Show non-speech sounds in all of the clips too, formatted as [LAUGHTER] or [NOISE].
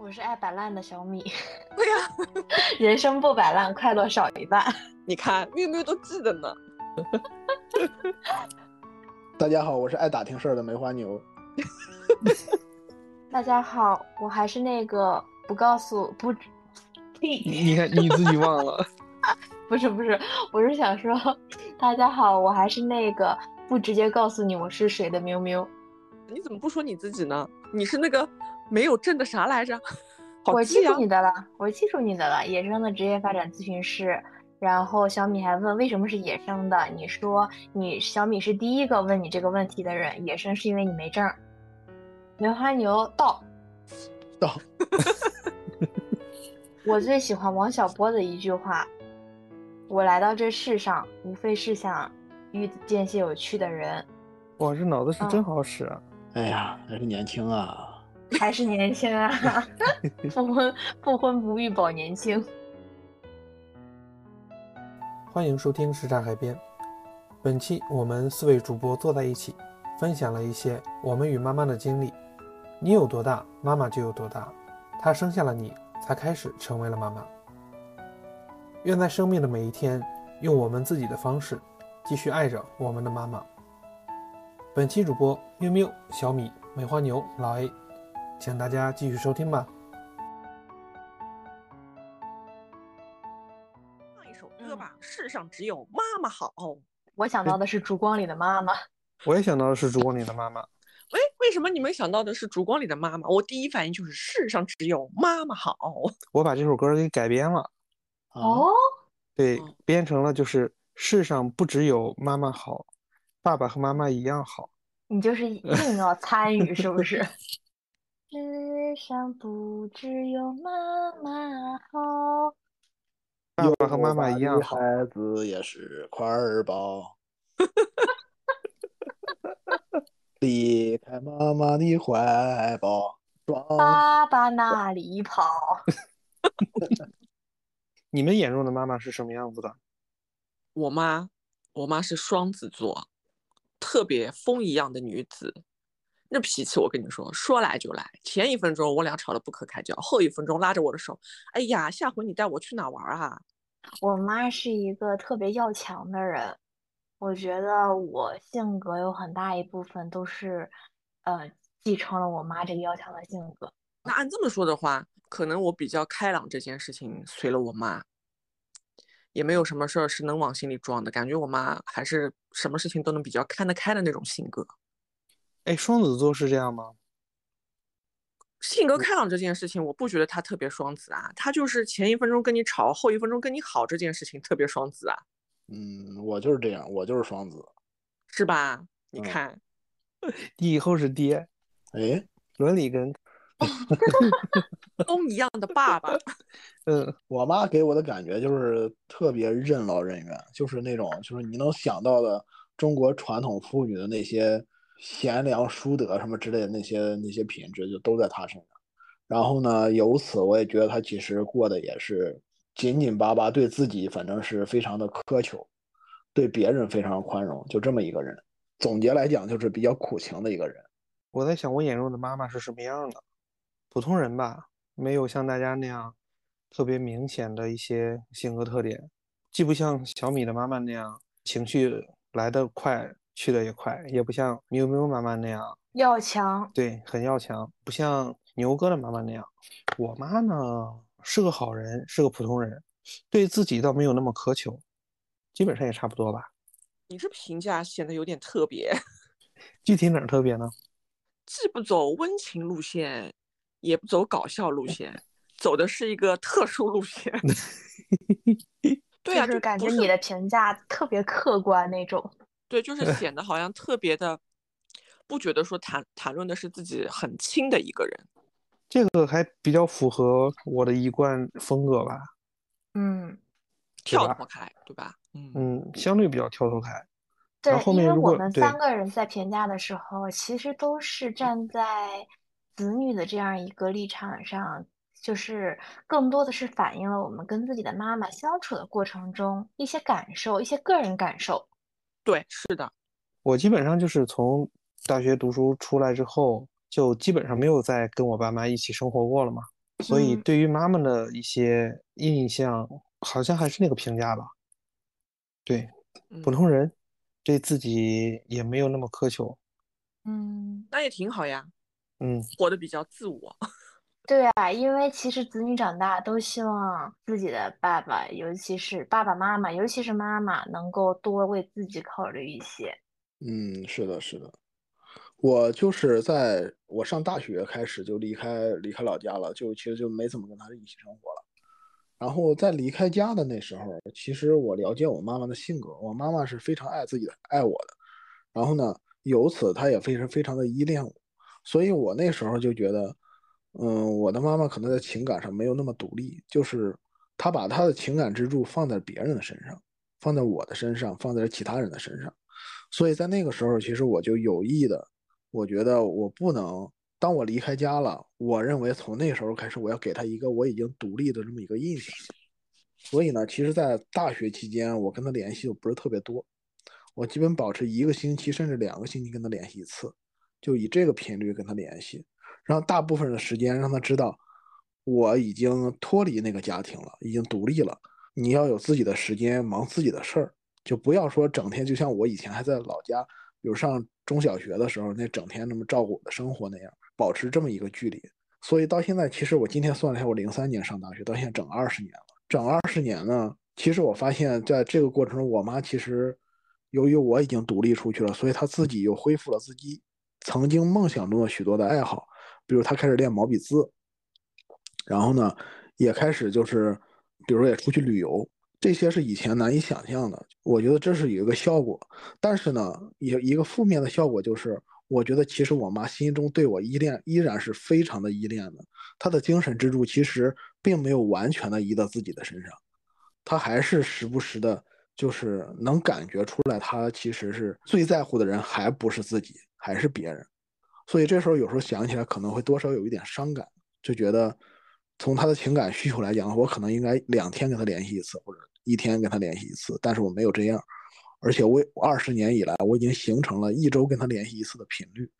我是爱摆烂的小米，[LAUGHS] 对呀、[LAUGHS] 人生不摆烂，快乐少一半。你看喵喵都记得呢。[LAUGHS] 大家好，我是爱打听事儿的梅花牛。大家好，我还是那个不告诉不，呸，你看你自己忘了，不是不是，我是想说，大家好，我还是那个不直接告诉你我是谁的喵喵。你怎么不说你自己呢？你是那个没有证的啥来着？好我记住你的了，我记住你的了，野生的职业发展咨询师。然后小米还问为什么是野生的，你说你小米是第一个问你这个问题的人，野生是因为你没证儿。梅花牛到，[LAUGHS] 到，我最喜欢王小波的一句话：“我来到这世上，无非是想遇见些有趣的人。哇，这脑子是嗯真好使啊！哎呀，还是年轻啊！”还是年轻啊，[LAUGHS] 不婚不婚不育保年轻。欢迎收听时差海边。本期我们四位主播坐在一起，分享了一些我们与妈妈的经历。你有多大，妈妈就有多大。她生下了你，才开始成为了妈妈。愿在生命的每一天，用我们自己的方式，继续爱着我们的妈妈。本期主播喵喵、小米、梅花牛、老 A，请大家继续收听吧。唱一首歌吧，世上只有妈妈好。我想到的是烛光里的妈妈。我也想到的是烛光里的妈妈。喂，为什么你们想到的是烛光里的妈妈？我第一反应就是世上只有妈妈好。我把这首歌给改编了。啊，哦，对哦，编成了就是世上不只有妈妈好，爸爸和妈妈一样好。你就是硬要参与，是不是？[LAUGHS] 世上不只有妈妈好。爸爸和妈妈一样好。孩子也是块儿宝。[LAUGHS] 离开妈妈的怀抱，双爸爸哪里跑？[LAUGHS] 你们眼中的妈妈是什么样子的？我妈，我妈是双子座，特别风一样的女子。那脾气，我跟你说，说来就来。前一分钟我俩吵得不可开交，后一分钟拉着我的手，哎呀，下回你带我去哪玩啊？我妈是一个特别要强的人，我觉得我性格有很大一部分都是，呃，继承了我妈这个要强的性格。那按这么说的话，可能我比较开朗这件事情随了我妈，也没有什么事儿是能往心里装的。感觉我妈还是什么事情都能比较看得开的那种性格。哎，双子座是这样吗？性格开朗这件事情，我不觉得他特别双子啊，他就是前一分钟跟你吵，后一分钟跟你好这件事情特别双子啊，嗯，我就是这样，我就是双子。是吧？你嗯看，[LAUGHS] 你以后是爹，哎，伦理跟 [LAUGHS] 都一样的爸爸，[LAUGHS] 嗯，我妈给我的感觉就是特别任劳任怨，就是那种就是你能想到的中国传统妇女的那些贤良淑德什么之类的那些那些品质，就都在她身上。然后呢，由此我也觉得她其实过得也是紧紧巴巴，对自己反正是非常的苛求，对别人非常宽容，就这么一个人。总结来讲，就是比较苦情的一个人。我在想我眼中的妈妈是什么样的？普通人吧，没有像大家那样特别明显的一些性格特点，既不像小米的妈妈那样情绪来得快，去的也快，也不像喵喵妈妈那样要强，对，很要强，不像牛哥的妈妈那样。我妈呢是个好人，是个普通人，对自己倒没有那么苛求，基本上也差不多吧。你这评价显得有点特别，[LAUGHS] 具体哪儿特别呢？既不走温情路线，也不走搞笑路线，走的是一个特殊路线。[LAUGHS] 对呀、就是感觉你的评价特别客观那种。对，就是 [LAUGHS] 显得好像特别的，不觉得说谈谈论的是自己很亲的一个人。这个还比较符合我的一贯风格吧。嗯，跳脱开，对吧？嗯，嗯，相对比较跳脱开。对然后，后因为我们三个人在评价的时候，其实都是站在子女的这样一个立场上，就是更多的是反映了我们跟自己的妈妈相处的过程中一些感受，一些个人感受。对，是的，我基本上就是从大学读书出来之后，就基本上没有再跟我爸妈一起生活过了嘛。所以嗯对于妈妈的一些印象，好像还是那个评价吧。对，普嗯通人对自己也没有那么苛求。嗯，那也挺好呀，嗯，活得比较自我。对啊，因为其实子女长大都希望自己的爸爸，尤其是爸爸妈妈，尤其是妈妈，能够多为自己考虑一些。嗯，是的，是的。我就是在我上大学开始就离开离开老家了，就其实就没怎么跟他一起生活了。然后在离开家的那时候，其实我了解我妈妈的性格，我妈妈是非常爱自己的，爱我的。然后呢，由此她也非常非常的依恋我，所以我那时候就觉得，嗯，我的妈妈可能在情感上没有那么独立，就是她把她的情感支柱放在别人的身上，放在我的身上，放在其他人的身上。所以在那个时候，其实我就有意的，我觉得我不能，当我离开家了，我认为从那时候开始，我要给她一个我已经独立的这么一个印象。所以呢，其实，在大学期间，我跟她联系就不是特别多，我基本保持一个星期甚至两个星期跟她联系一次，就以这个频率跟她联系，让大部分的时间让他知道我已经脱离那个家庭了，已经独立了。你要有自己的时间，忙自己的事儿。就不要说整天就像我以前还在老家，比如上中小学的时候，那整天那么照顾我的生活那样，保持这么一个距离。所以到现在，其实我今天算了一下，我零三年上大学，到现在整二十年了。整二十年呢，其实我发现在这个过程中，我妈其实由于我已经独立出去了，所以她自己又恢复了自己曾经梦想中的许多的爱好，比如他开始练毛笔字，然后呢，也开始就是，比如也出去旅游。这些是以前难以想象的，我觉得这是有一个效果，但是呢，也一个负面的效果就是，我觉得其实我妈心中对我依恋依然是非常的依恋的，她的精神支柱其实并没有完全的移到自己的身上，她还是时不时的，就是能感觉出来，她其实是最在乎的人还不是自己，还是别人，所以这时候有时候想起来可能会多少有一点伤感，就觉得从他的情感需求来讲，我可能应该两天跟他联系一次，或者。一天跟他联系一次，但是我没有这样，而且我二十年以来，我已经形成了一周跟他联系一次的频率，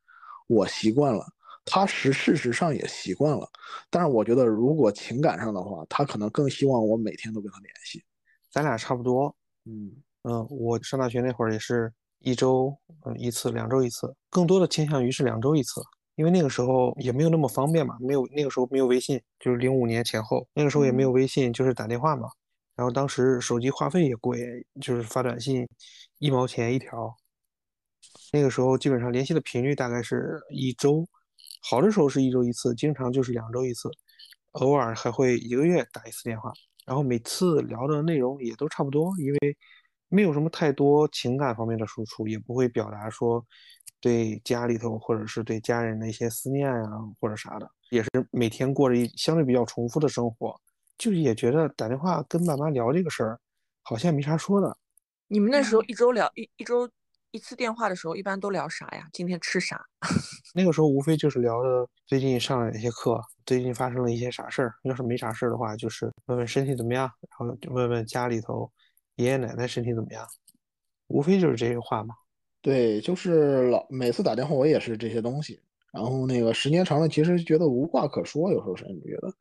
我习惯了，他实事实上也习惯了，但是我觉得如果情感上的话，他可能更希望我每天都跟他联系。咱俩差不多，嗯嗯，我上大学那会儿也是一周嗯一次，两周一次，更多的倾向于是两周一次，因为那个时候也没有那么方便嘛，没有那个时候没有微信，就是零五年前后，那个时候也没有微信，就是打电话嘛。然后当时手机话费也贵，就是发短信一毛钱一条。那个时候基本上联系的频率大概是一周，好的时候是一周一次，经常就是两周一次，偶尔还会一个月打一次电话。然后每次聊的内容也都差不多，因为没有什么太多情感方面的输出，也不会表达说对家里头或者是对家人的一些思念啊或者啥的，也是每天过着一相对比较重复的生活。就是也觉得打电话跟爸妈聊这个事儿，好像没啥说的。你们那时候一周聊一一周一次电话的时候，一般都聊啥呀？今天吃啥？[LAUGHS] 那个时候无非就是聊的最近上了哪些课，最近发生了一些啥事儿。要是没啥事儿的话，就是问问身体怎么样，然后就问问家里头爷爷奶奶身体怎么样，无非就是这些话嘛。对，就是老每次打电话我也是这些东西，然后那个时间长了，其实觉得无话可说，有时候甚至觉得。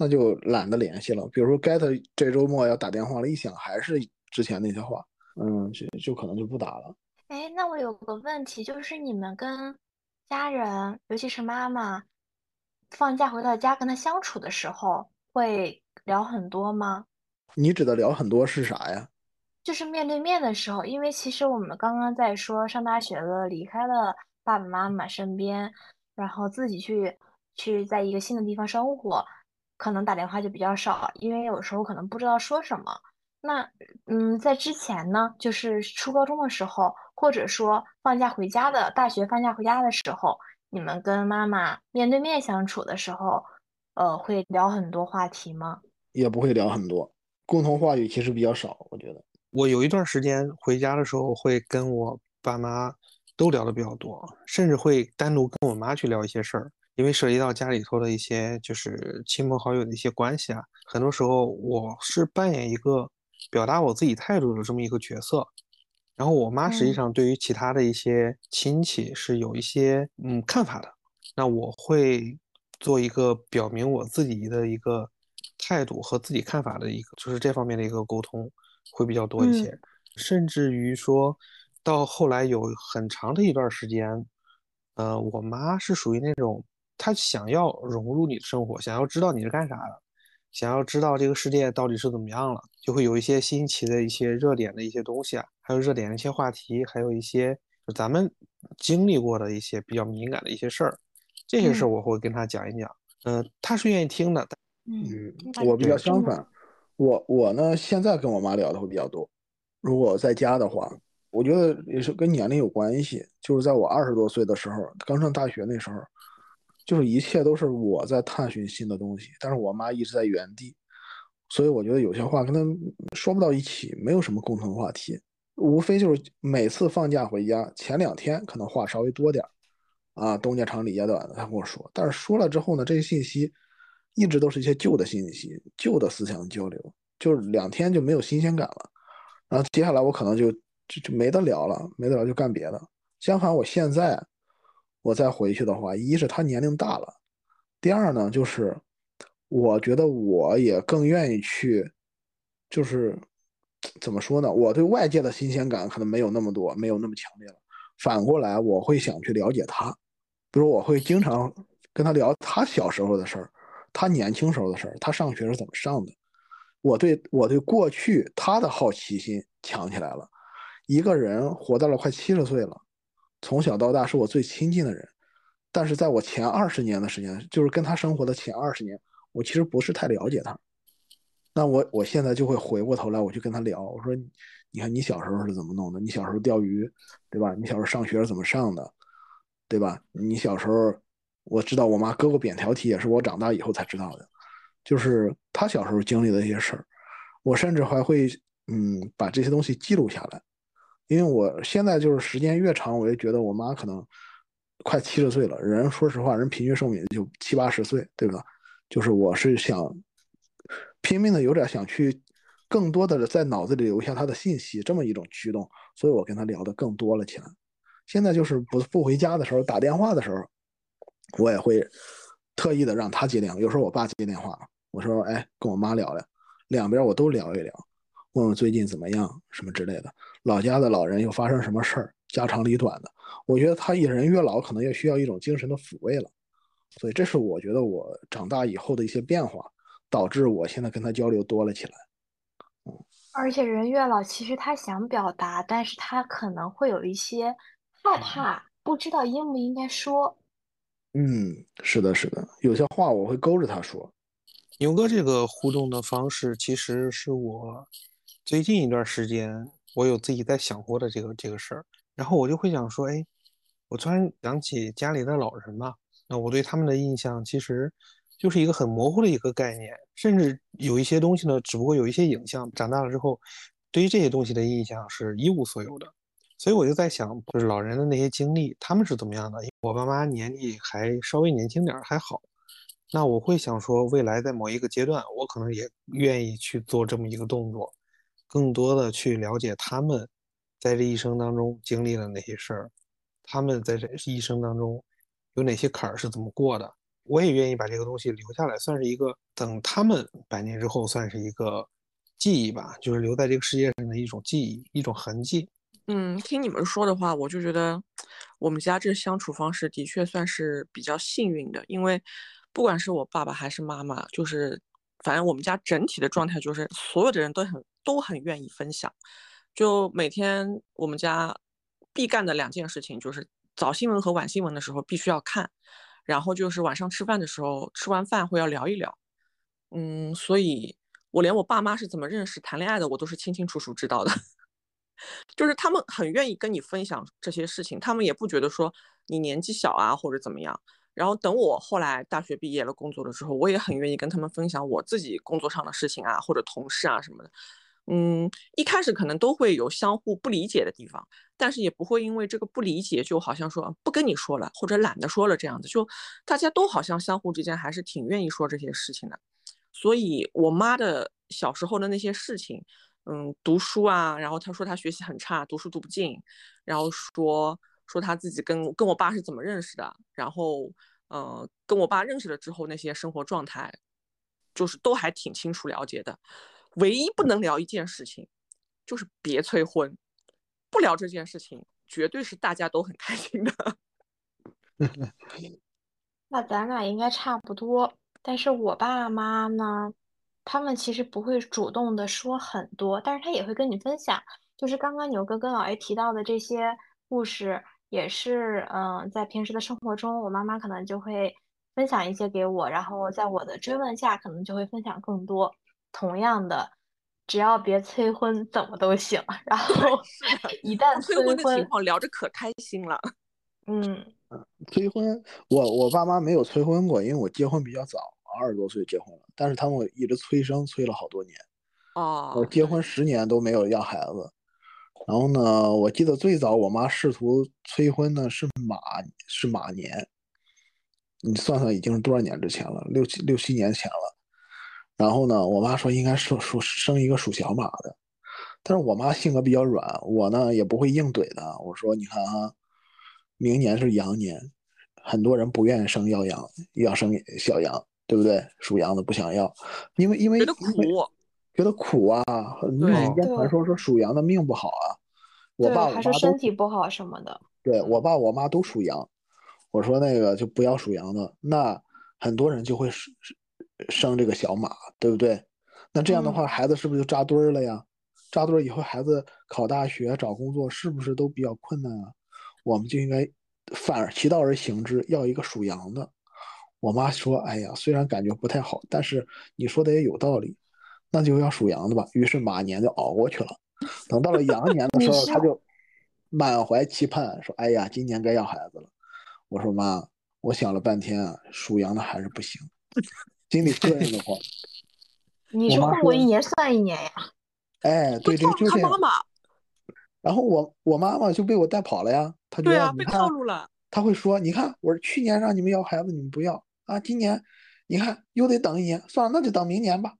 那就懒得联系了。比如说 get 这周末要打电话了，一想还是之前那些话，嗯，就就可能就不打了。哎，那我有个问题，就是你们跟家人，尤其是妈妈，放假回到家跟他相处的时候，会聊很多吗？你指的聊很多是啥呀？就是面对面的时候，因为其实我们刚刚在说上大学了，离开了爸爸妈妈身边，然后自己去去在一个新的地方生活。可能打电话就比较少，因为有时候可能不知道说什么。那嗯，在之前呢，就是初高中的时候，或者说放假回家的大学放假回家的时候，你们跟妈妈面对面相处的时候，呃，会聊很多话题吗？也不会聊很多，共同话语其实比较少，我觉得。我有一段时间回家的时候，会跟我爸妈都聊的比较多，甚至会单独跟我妈去聊一些事儿。因为涉及到家里头的一些就是亲朋好友的一些关系啊，很多时候我是扮演一个表达我自己态度的这么一个角色，然后我妈实际上对于其他的一些亲戚是有一些嗯看法的，那我会做一个表明我自己的一个态度和自己看法的一个，就是这方面的一个沟通会比较多一些，甚至于说到后来有很长的一段时间，呃，我妈是属于那种她想要融入你的生活，想要知道你是干啥的，想要知道这个世界到底是怎么样了，就会有一些新奇的一些热点的一些东西啊，还有热点的一些话题，还有一些咱们经历过的一些比较敏感的一些事儿。这些事儿我会跟她讲一讲，嗯，她是愿意听的。嗯，我比较相反，我我呢现在跟我妈聊的会比较多。如果在家的话，我觉得也是跟年龄有关系。就是在我二十多岁的时候，刚上大学那时候，就是一切都是我在探寻新的东西，但是我妈一直在原地，所以我觉得有些话跟她说不到一起，没有什么共同话题，无非就是每次放假回家前两天可能话稍微多点儿。啊，东家长李家短的，她跟我说，但是说了之后呢，这些信息一直都是一些旧的信息，旧的思想交流，就是两天就没有新鲜感了。然后接下来我可能就就就没得聊了，没得聊就干别的。相反，我现在我再回去的话，一是他年龄大了，第二呢，就是我觉得我也更愿意去，就是怎么说呢？我对外界的新鲜感可能没有那么多，没有那么强烈了。反过来，我会想去了解他。比如我会经常跟他聊他小时候的事儿，他年轻时候的事儿，他上学是怎么上的。我对我对过去他的好奇心强起来了。一个人活到了快七十岁了，从小到大是我最亲近的人，但是在我前二十年的时间，就是跟他生活的前二十年，我其实不是太了解他。那我我现在就会回过头来，我去跟他聊，我说，你看你小时候是怎么弄的？你小时候钓鱼，对吧？你小时候上学是怎么上的？对吧？你小时候，我知道我妈割过扁条体，也是我长大以后才知道的，就是她小时候经历的一些事儿。我甚至还会，嗯，把这些东西记录下来，因为我现在就是时间越长，我就觉得我妈可能快七十岁了。人说实话，人平均寿命就七八十岁，对吧？就是我是想拼命的，有点想去更多的在脑子里留下她的信息，这么一种驱动，所以我跟她聊的更多了起来。现在就是不不回家的时候，打电话的时候，我也会特意的让他接电话。有时候我爸接电话，我说：“哎，跟我妈聊聊，两边我都聊一聊，问问最近怎么样，什么之类的。老家的老人又发生什么事儿，家长里短的。我觉得他一人越老，可能越需要一种精神的抚慰了。所以这是我觉得我长大以后的一些变化，导致我现在跟他交流多了起来。嗯，而且人越老，其实他想表达，但是他可能会有一些。害怕，不知道应不应该说。嗯，是的，是的，有些话我会勾着他说。牛哥这个互动的方式，其实是我最近一段时间我有自己在想过的这个这个事儿。然后我就会想说，哎，我突然想起家里的老人嘛，那我对他们的印象其实就是一个很模糊的一个概念，甚至有一些东西呢，只不过有一些影像。长大了之后，对于这些东西的印象是一无所有的。所以我就在想，就是老人的那些经历，他们是怎么样的？我爸妈年纪还稍微年轻点儿，还好。那我会想说，未来在某一个阶段，我可能也愿意去做这么一个动作，更多的去了解他们在这一生当中经历了哪些事儿，他们在这一生当中有哪些坎儿是怎么过的。我也愿意把这个东西留下来，算是一个等他们百年之后，算是一个记忆吧，就是留在这个世界上的一种记忆，一种痕迹。嗯，听你们说的话，我就觉得我们家这相处方式的确算是比较幸运的，因为不管是我爸爸还是妈妈，就是反正我们家整体的状态就是所有的人都很都很愿意分享。就每天我们家必干的两件事情就是早新闻和晚新闻的时候必须要看，然后就是晚上吃饭的时候吃完饭会要聊一聊。嗯，所以我连我爸妈是怎么认识、谈恋爱的，我都是清清楚楚知道的。就是他们很愿意跟你分享这些事情，他们也不觉得说你年纪小啊或者怎么样。然后等我后来大学毕业了工作了之后，我也很愿意跟他们分享我自己工作上的事情啊或者同事啊什么的。嗯，一开始可能都会有相互不理解的地方，但是也不会因为这个不理解就好像说不跟你说了或者懒得说了这样子，就大家都好像相互之间还是挺愿意说这些事情的。所以我妈的小时候的那些事情。嗯，读书啊，然后他说他学习很差，读书读不进，然后说说他自己跟跟我爸是怎么认识的，然后呃，跟我爸认识了之后，那些生活状态，就是都还挺清楚了解的。唯一不能聊一件事情，就是别催婚。不聊这件事情，绝对是大家都很开心的。[LAUGHS] 那咱俩应该差不多，但是我爸妈呢，他们其实不会主动的说很多，但是他也会跟你分享。就是刚刚牛哥跟老 A 提到的这些故事，也是嗯，在平时的生活中，我妈妈可能就会分享一些给我，然后在我的追问下，可能就会分享更多。同样的，只要别催婚，怎么都行。然后一旦催婚的情况，聊着可开心了。嗯。催婚，我我爸妈没有催婚过，因为我结婚比较早，二十多岁结婚了。但是他们一直催生，催了好多年。哦。我结婚十年都没有要孩子。然后呢，我记得最早我妈试图催婚呢是马是马年，你算算已经是多少年之前了？六七六七年前了。然后呢，我妈说应该是属生一个属小马的，但是我妈性格比较软，我呢也不会硬怼的。我说你看啊。明年是羊年，很多人不愿意生要羊，要生小羊，对不对？属羊的不想要，因为因为觉得苦，觉得苦啊。民间传说说属羊的命不好啊。我爸我妈都身体不好什么的。对我爸我妈都属羊，我说那个就不要属羊的，那很多人就会生生这个小马，对不对？那这样的话，孩子是不是就扎堆儿了呀？扎堆儿以后，孩子考大学、找工作是不是都比较困难啊？我们就应该反而其道而行之，要一个属羊的。我妈说：“哎呀，虽然感觉不太好，但是你说的也有道理，那就要属羊的吧。”于是马年就熬过去了。等到了羊年的 [LAUGHS] 时候，他就满怀期盼说：“哎呀，今年该要孩子了。”我说：“妈，我想了半天啊，属羊的还是不行，心里膈应的慌。[LAUGHS] ”你说过一年算一年呀？哎，对，就就这样。然后我我妈妈就被我带跑了呀，她觉得被套路了。她会说：“你看，我是去年让你们要孩子，你们不要啊，今年你看又得等一年，算了，那就等明年吧。”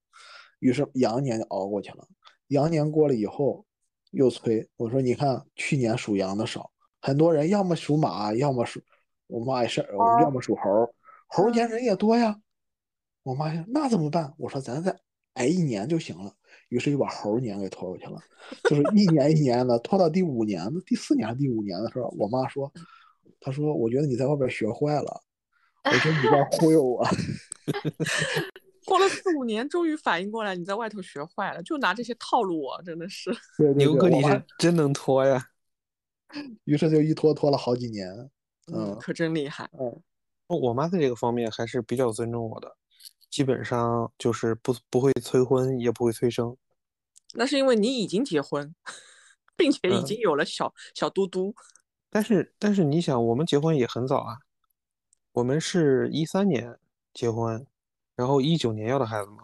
于是羊年就熬过去了。羊年过了以后，又催我说：“你看，去年属羊的少，很多人要么属马，要么属我妈也是，要么属猴，猴年人也多呀。”我妈说：“那怎么办？”我说：“咱再挨一年就行了。”于是就把猴年给拖过去了，就是一年一年的拖到第五年的第四年第五年的时候，我妈说：“她说我觉得你在外边学坏了，我说你在忽悠我。[LAUGHS] ”过了四五年，终于反应过来你在外头学坏了，就拿这些套路我，真的是。牛哥你是真能拖呀！于是就一拖拖了好几年，嗯，可真厉害。嗯，我妈在这个方面还是比较尊重我的。基本上就是不不会催婚，也不会催生。那是因为你已经结婚，并且已经有了小小嘟嘟。但是但是你想，我们结婚也很早啊，我们是一三年结婚，然后一九年要的孩子嘛，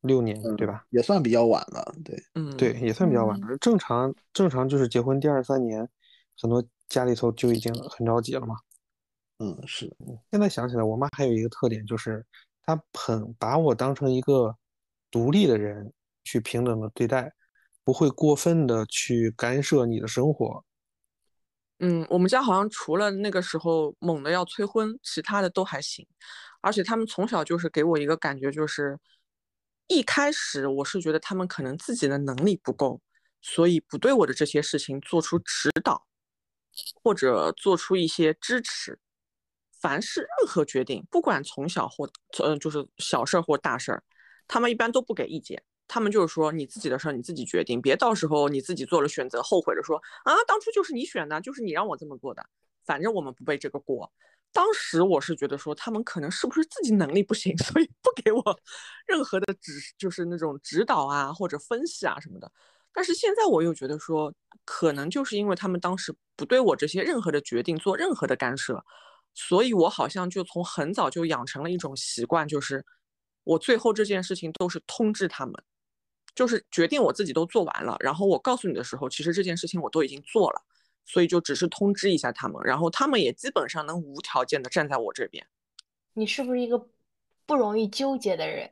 六年对吧？也算比较晚了，对，嗯，对，也算比较晚了。正常正常就是结婚第二三年，很多家里头就已经很着急了嘛。嗯，是。现在想起来，我妈还有一个特点就是。她很把我当成一个独立的人去平等的对待，不会过分的去干涉你的生活。嗯，我们家好像除了那个时候猛的要催婚，其他的都还行。而且他们从小就是给我一个感觉，就是一开始我是觉得他们可能自己的能力不够，所以不对我的这些事情做出指导，或者做出一些支持。凡是任何决定，不管从小或嗯，就是小事儿或大事儿，他们一般都不给意见。他们就是说，你自己的事儿你自己决定，别到时候你自己做了选择后悔着说啊，当初就是你选的，就是你让我这么做的。反正我们不背这个锅。当时我是觉得说，他们可能是不是自己能力不行，[LAUGHS] 所以不给我任何的指，就是那种指导啊或者分析啊什么的。但是现在我又觉得说，可能就是因为他们当时不对我这些任何的决定做任何的干涉。所以，我好像就从很早就养成了一种习惯，就是我最后这件事情都是通知他们，就是决定我自己都做完了，然后我告诉你的时候，其实这件事情我都已经做了，所以就只是通知一下他们，然后他们也基本上能无条件的站在我这边。你是不是一个不容易纠结的人？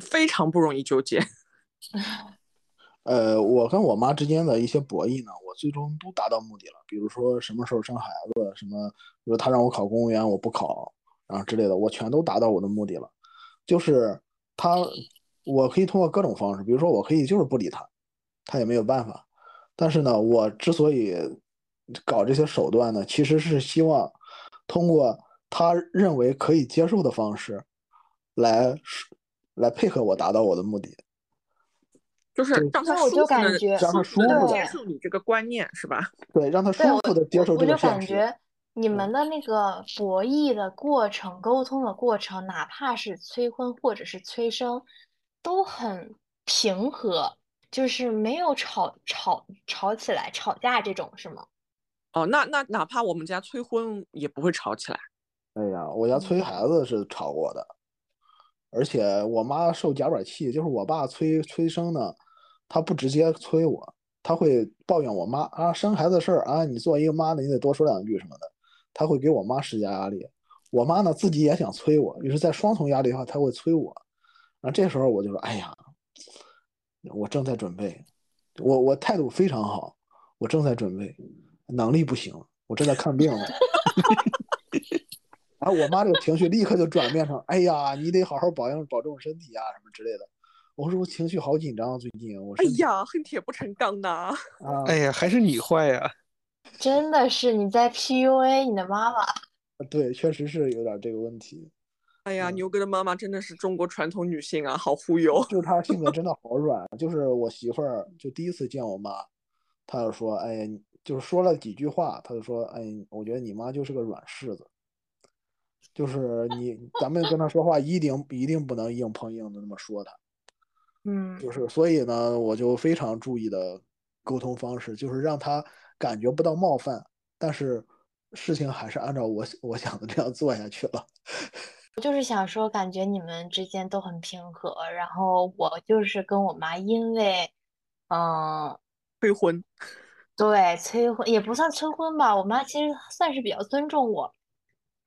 非常不容易纠结。[LAUGHS] 呃，我跟我妈之间的一些博弈呢，我最终都达到目的了。比如说什么时候生孩子，什么，比如她让我考公务员，我不考，然后之类的，我全都达到我的目的了。就是他，我可以通过各种方式，比如说我可以就是不理他，他也没有办法。但是呢，我之所以搞这些手段呢，其实是希望通过他认为可以接受的方式来来配合我达到我的目的。就是让他那我就舒服的感觉让他舒的接受你这个观念是吧？对，让他舒服的接受我就这个现实。感觉你们的那个博弈的过程、沟通的过程，哪怕是催婚或者是催生，都很平和，就是没有吵吵吵起来、吵架这种，是吗？哦，那那哪怕我们家催婚也不会吵起来。哎呀，我家催孩子是吵过的，而且我妈受夹板气，就是我爸催催生呢，他不直接催我，他会抱怨我妈啊，生孩子的事儿啊，你作为一个妈的，你得多说两句什么的，他会给我妈施加压力。我妈呢自己也想催我，于是，在双重压力下，他会催我。然后这时候我就说，哎呀，我正在准备，我我态度非常好，我正在准备，能力不行，我正在看病呢。[LAUGHS] 然后我妈这个情绪立刻就转变成，哎呀，你得好好保养保重身体啊，什么之类的。我说我情绪好紧张啊，最近我哎呀，恨铁不成钢呐！啊，哎呀，还是你坏呀！真的是你在 PUA 你的妈妈。对，确实是有点这个问题。哎呀，嗯牛哥的妈妈真的是中国传统女性啊，好忽悠。就是她性格真的 [LAUGHS] 好软，就是我媳妇儿就第一次见我妈，她就说，哎，你就是说了几句话，她就说，哎，我觉得你妈就是个软柿子，就是你咱们跟她说话一定一定不能硬碰硬的那么说她。嗯，就是所以呢，我就非常注意的沟通方式，就是让她感觉不到冒犯，但是事情还是按照我我想的这样做下去了。我就是想说，感觉你们之间都很平和，然后我就是跟我妈因为，嗯，催婚，对，催婚也不算催婚吧，我妈其实算是比较尊重我，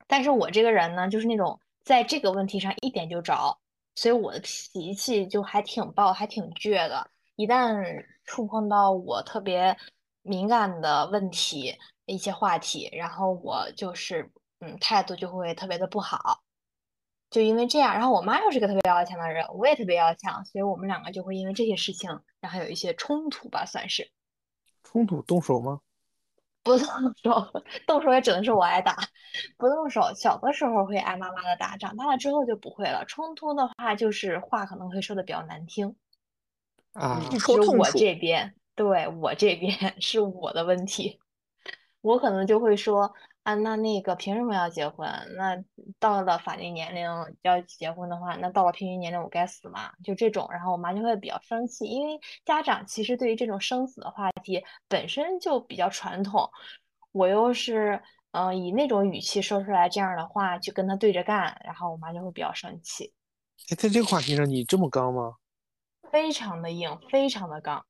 但是我这个人呢，就是那种在这个问题上一点就着，所以我的脾气就还挺暴，还挺倔的。一旦触碰到我特别敏感的问题、一些话题，然后我就是嗯态度就会特别的不好，就因为这样，然后我妈又是个特别要强的人，我也特别要强，所以我们两个就会因为这些事情，然后有一些冲突吧，算是。冲突动手吗？不动手，[LAUGHS] 动手也只能是我挨打。不动手，小的时候会挨妈妈的打，长大了之后就不会了。冲突的话，就是话可能会说的比较难听，啊，是我这边，对，我这边 [LAUGHS] 是我的问题。我可能就会说啊，那那个凭什么要结婚？那到了法定年龄要结婚的话，那到了平均年龄我该死吗？就这种，然后我妈就会比较生气，因为家长其实对于这种生死的话题本身就比较传统，我又是嗯、呃以那种语气说出来这样的话，去跟他对着干，然后我妈就会比较生气，哎，在这个话题上你这么刚吗？非常的硬，非常的刚。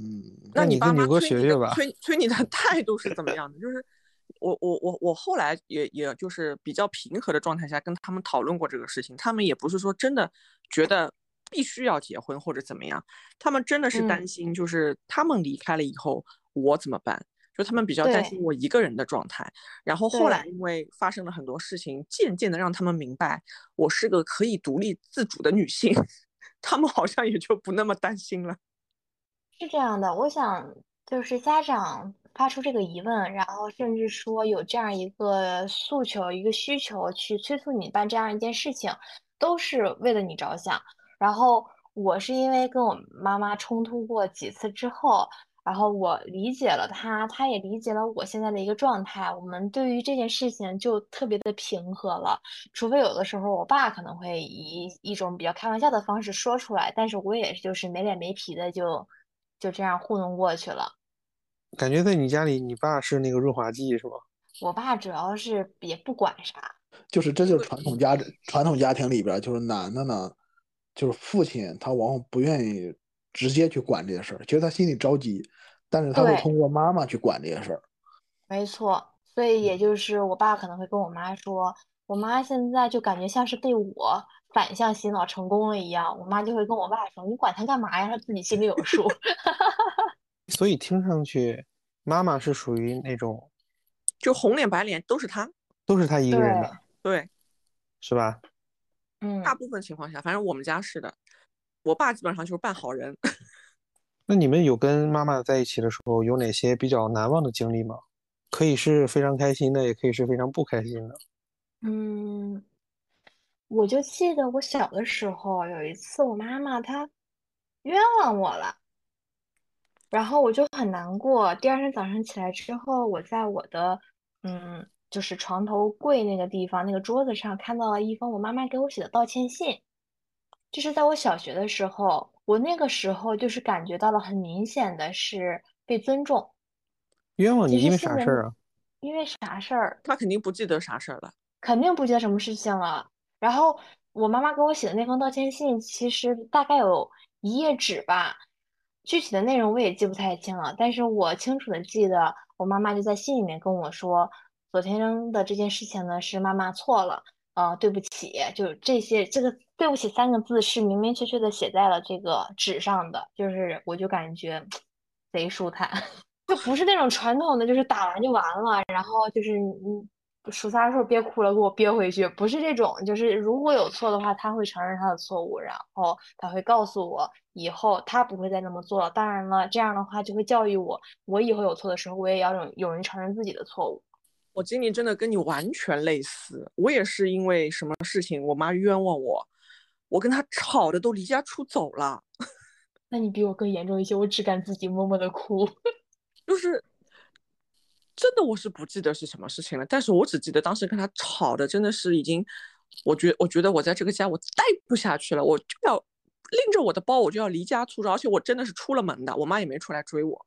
嗯，那你爸妈催你的学学吧催催你的态度是怎么样的？就是我我我我后来也也就是比较平和的状态下跟他们讨论过这个事情，他们也不是说真的觉得必须要结婚或者怎么样，他们真的是担嗯心，就是他们离开了以后我怎么办？就他们比较担心我一个人的状态。然后后来因为发生了很多事情，渐渐的让他们明白我是个可以独立自主的女性，[LAUGHS] 他们好像也就不那么担心了。是这样的，我想就是家长发出这个疑问，然后甚至说有这样一个诉求、一个需求去催促你办这样一件事情，都是为了你着想。然后我是因为跟我妈妈冲突过几次之后，然后我理解了她，她也理解了我现在的一个状态，我们对于这件事情就特别的平和了。除非有的时候我爸可能会以一种比较开玩笑的方式说出来，但是我也就是没脸没皮的就就这样糊弄过去了。感觉在你家里，你爸是那个润滑剂是吧？我爸主要是也不管啥，就是这就是传统家传统家庭里边儿，就是男的呢，就是父亲他往往不愿意直接去管这些事儿，其实他心里着急，但是他会通过妈妈去管这些事儿。没错。所以也就是我爸可能会跟我妈说，我妈现在就感觉像是被我反向洗脑成功了一样，我妈就会跟我爸说：“你管他干嘛呀？他自己心里有数。[LAUGHS] ”所以听上去，妈妈是属于那种就红脸白脸都是他。都是他一个人的，对，是吧？嗯，大部分情况下，反正我们家是的。我爸基本上就是扮好人。[LAUGHS] 那你们有跟妈妈在一起的时候，有哪些比较难忘的经历吗？可以是非常开心的，也可以是非常不开心的。嗯，我就记得我小的时候有一次，我妈妈她冤枉我了，然后我就很难过。第二天早上起来之后，我在我的嗯，就是床头柜那个地方那个桌子上看到了一封我妈妈给我写的道歉信。这是在我小学的时候，我那个时候就是感觉到了很明显的是被尊重。冤枉你因为啥事儿啊？因为啥事儿？他肯定不记得啥事儿了。肯定不记得什么事情了。然后我妈妈给我写的那封道歉信，其实大概有一页纸吧，具体的内容我也记不太清了。但是我清楚的记得，我妈妈就在信里面跟我说，昨天扔的这件事情呢是妈妈错了，呃，对不起，就这些，这个对不起三个字是明明确确的写在了这个纸上的，就是我就感觉贼舒坦，[LAUGHS] 就不是那种传统的，就是打完就完了，然后就是你。数三数别哭了，给我憋回去。不是这种，就是如果有错的话，他会承认他的错误，然后他会告诉我以后他不会再那么做了。当然了，这样的话就会教育我，我以后有错的时候，我也要有有人承认自己的错误。我经历真的跟你完全类似，我也是因为什么事情，我妈冤枉我，我跟她吵的都离家出走了。[LAUGHS] 那你比我更严重一些，我只敢自己默默的哭。[LAUGHS] 就是真的，我是不记得是什么事情了，但是我只记得当时跟他吵的真的是已经，我觉我觉得我在这个家我待不下去了，我就要拎着我的包，我就要离家出走，而且我真的是出了门的，我妈也没出来追我。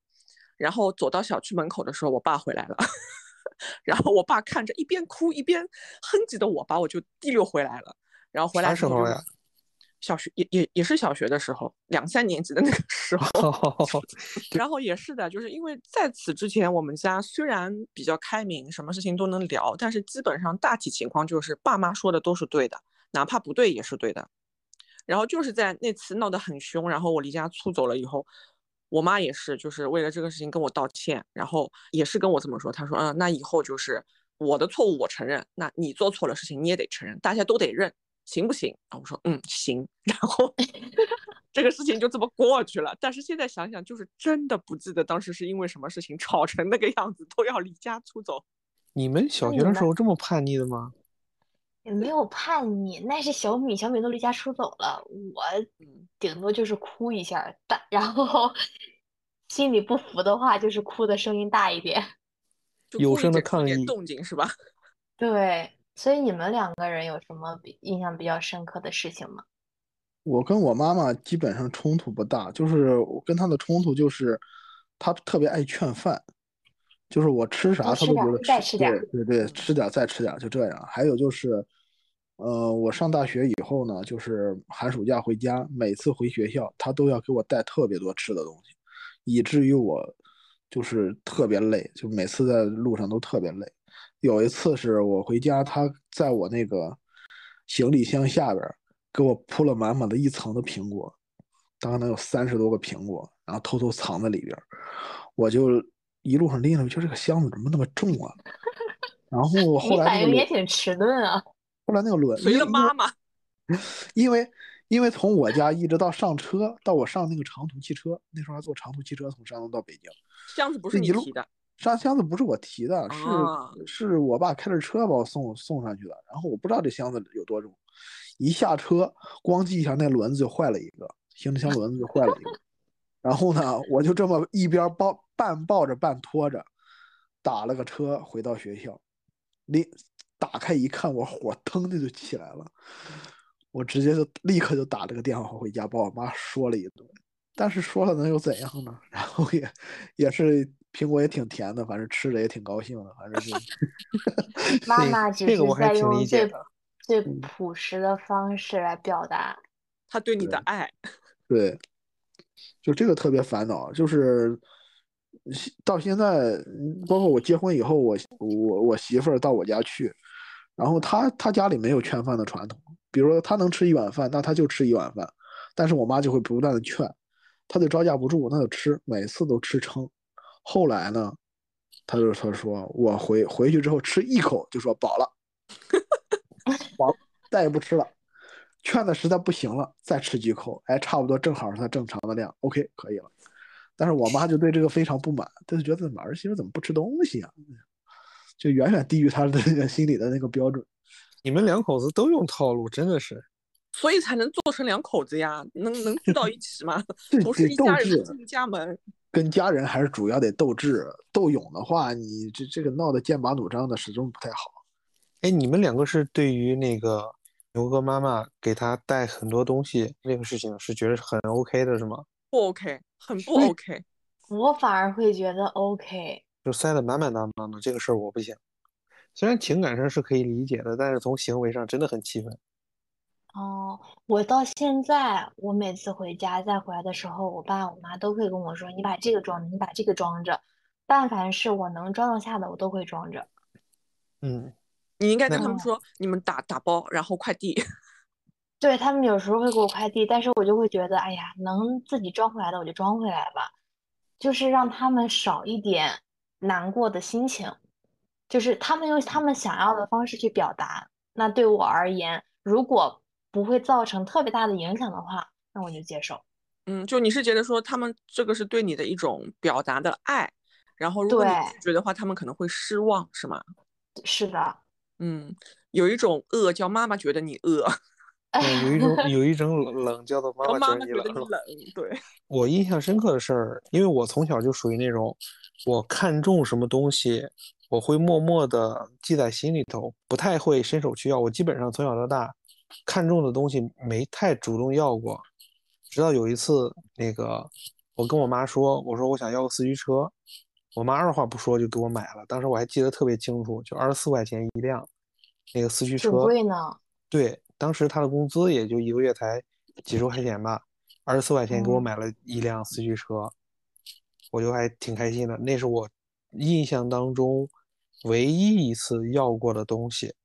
然后走到小区门口的时候，我爸回来了，[LAUGHS] 然后我爸看着一边哭一边哼唧的我，把我就提溜回来了。然后回来啥之后就时候呀？小学也也也是小学的时候，两三年级的那个时候。[LAUGHS] [LAUGHS] 然后也是的，就是因为在此之前，我们家虽然比较开明，什么事情都能聊，但是基本上大体情况就是爸妈说的都是对的，哪怕不对也是对的。然后就是在那次闹得很凶，然后我离家出走了以后，我妈也是就是为了这个事情跟我道歉，然后也是跟我这么说，她说，嗯，那以后就是我的错误我承认，那你做错了事情你也得承认，大家都得认。行不行？啊，我说嗯行，然后 [LAUGHS] 这个事情就这么过去了。但是现在想想，就是真的不记得当时是因为什么事情吵成那个样子，都要离家出走。你们小学的时候这么叛逆的吗？也没有叛逆，那是小米，小米都离家出走了，我嗯，顶多就是哭一下，但然后心里不服的话，就是哭的声音大一点。有声的抗议动静是吧？[LAUGHS] 对，所以你们两个人有什么比印象比较深刻的事情吗？我跟我妈妈基本上冲突不大，就是我跟她的冲突就是，她特别爱劝饭，就是我吃啥她都觉得吃，再吃点对对对，吃点儿再吃点儿，就这样。还有就是，呃，我上大学以后呢，就是寒暑假回家，每次回学校，她都要给我带特别多吃的东西，以至于我就是特别累，就每次在路上都特别累。有一次是我回家，他在我那个行李箱下边儿给我铺了满满的一层的苹果，大概能有三十多个苹果，然后偷偷藏在里边儿。我就一路上拎着，就这个箱子怎么那么重啊？然后后来反应也挺迟钝啊。后来那个轮，随因为了妈妈，因为因为从我家一直到上车，到我上那个长途汽车，那时候还坐长途汽车从山东到北京，箱子不这一路是你提的，上箱子不是我提的，是、啊是我爸开着车把我送送上去的。然后我不知道这箱子有多重，一下车咣叽一下，那轮子就坏了一个，行李箱轮子就坏了一个。[LAUGHS] 然后呢，我就这么一边抱半抱着半拖着，打了个车回到学校，临打开一看，我火腾的就起来了，我直接就立刻就打了个电话回家，把我妈说了一顿。但是说了能又怎样呢？[LAUGHS] 然后也也是苹果也挺甜的，反正吃着也挺高兴的，反正 [LAUGHS] 是妈妈只是在用最。最嗯朴实的方式来表达。他对你的爱，[LAUGHS] 对，就这个特别烦恼，就是到现在，嗯包括我结婚以后，我我我媳妇儿到我家去，然后她她家里没有劝饭的传统，比如说她能吃一碗饭，那她就吃一碗饭，但是我妈就会不断的劝，她就招架不住，那就吃，每次都吃撑。后来呢，他就他说我回回去之后吃一口就说饱了，[LAUGHS] 饱再也不吃了。劝的实在不行了，再吃几口，哎，差不多正好是他正常的量，OK，可以了。但是我妈就对这个非常不满，她就觉得儿媳妇怎么不吃东西啊？就远远低于她的那个心里的那个标准。你们两口子都用套路，真的是，所以才能做成两口子呀，能能聚到一起吗？对不是一家人志进一家门。跟家人还是主要得斗智，斗勇的话，你这这个闹得剑拔弩张的，始终不太好。哎，你们两个是对于那个牛哥妈妈给他带很多东西那个事情是觉得很 OK 的，是吗？不 OK，很不 OK。我反而会觉得 OK。就塞得满满当当的，这个事儿我不行。虽然情感上是可以理解的，但是从行为上真的很气愤。哦，我到现在，我每次回家再回来的时候，我爸我妈都会跟我说：“你把这个装着，你把这个装着。”但凡是我能装得下的，我都会装着。嗯，你应该跟他们说，你们打打包，然后快递。[LAUGHS] 对，他们有时候会给我快递，但是我就会觉得，哎呀，能自己装回来的我就装回来吧，就是让他们少一点难过的心情，就是他们用他们想要的方式去表达。那对我而言，如果不会造成特别大的影响的话，那我就接受。嗯，就你是觉得说他们这个是对你的一种表达的爱，然后如果你拒绝的话，他们可能会失望，是吗？是的，嗯，有一种饿叫妈妈觉得你饿，[LAUGHS] 嗯有一种有一种冷冷叫做妈妈觉得你？冷，对。[LAUGHS] 我印象深刻的事儿，因为我从小就属于那种，我看中什么东西，我会默默的记在心里头，不太会伸手去要。我基本上从小到大，看中的东西没太主动要过，直到有一次，那个我跟我妈说，我说我想要个四驱车，我妈二话不说就给我买了。当时我还记得特别清楚，就二十四块钱一辆，那个四驱车。贵呢。对，当时她的工资也就一个月才几十块钱吧，二十四块钱给我嗯买了一辆四驱车，我就还挺开心的。那是我印象当中唯一一次要过的东西。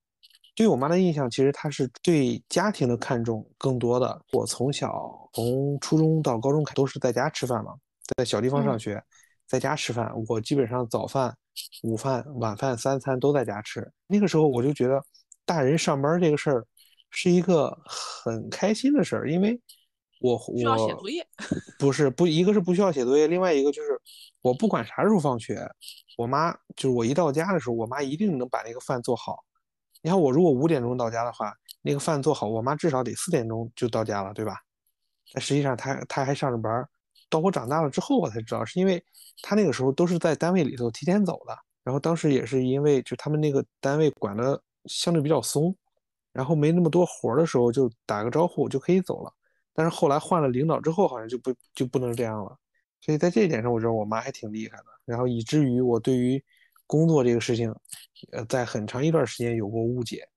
对我妈的印象，其实她是对家庭的看重更多的。我从小从初中到高中都是在家吃饭嘛，在小地方上嗯学，在家吃饭。我基本上早饭、午饭、晚饭三餐都在家吃。那个时候我就觉得，大人上班这个事儿是一个很开心的事儿，因为我需要写我作业。[LAUGHS] 不是不，一个是不需要写作业，另外一个就是我不管啥时候放学，我妈就是我一到家的时候，我妈一定能把那个饭做好。你看我如果五点钟到家的话，那个饭做好，我妈至少得四点钟就到家了，对吧？但实际上她她还上着班儿，到我长大了之后我才知道，是因为她那个时候都是在单位里头提前走的，然后当时也是因为就他们那个单位管的相对比较松，然后没那么多活儿的时候就打个招呼就可以走了。但是后来换了领导之后，好像就不就不能这样了。所以在这一点上，我觉得我妈还挺厉害的。然后以至于我对于工作这个事情，呃，在很长一段时间有过误解。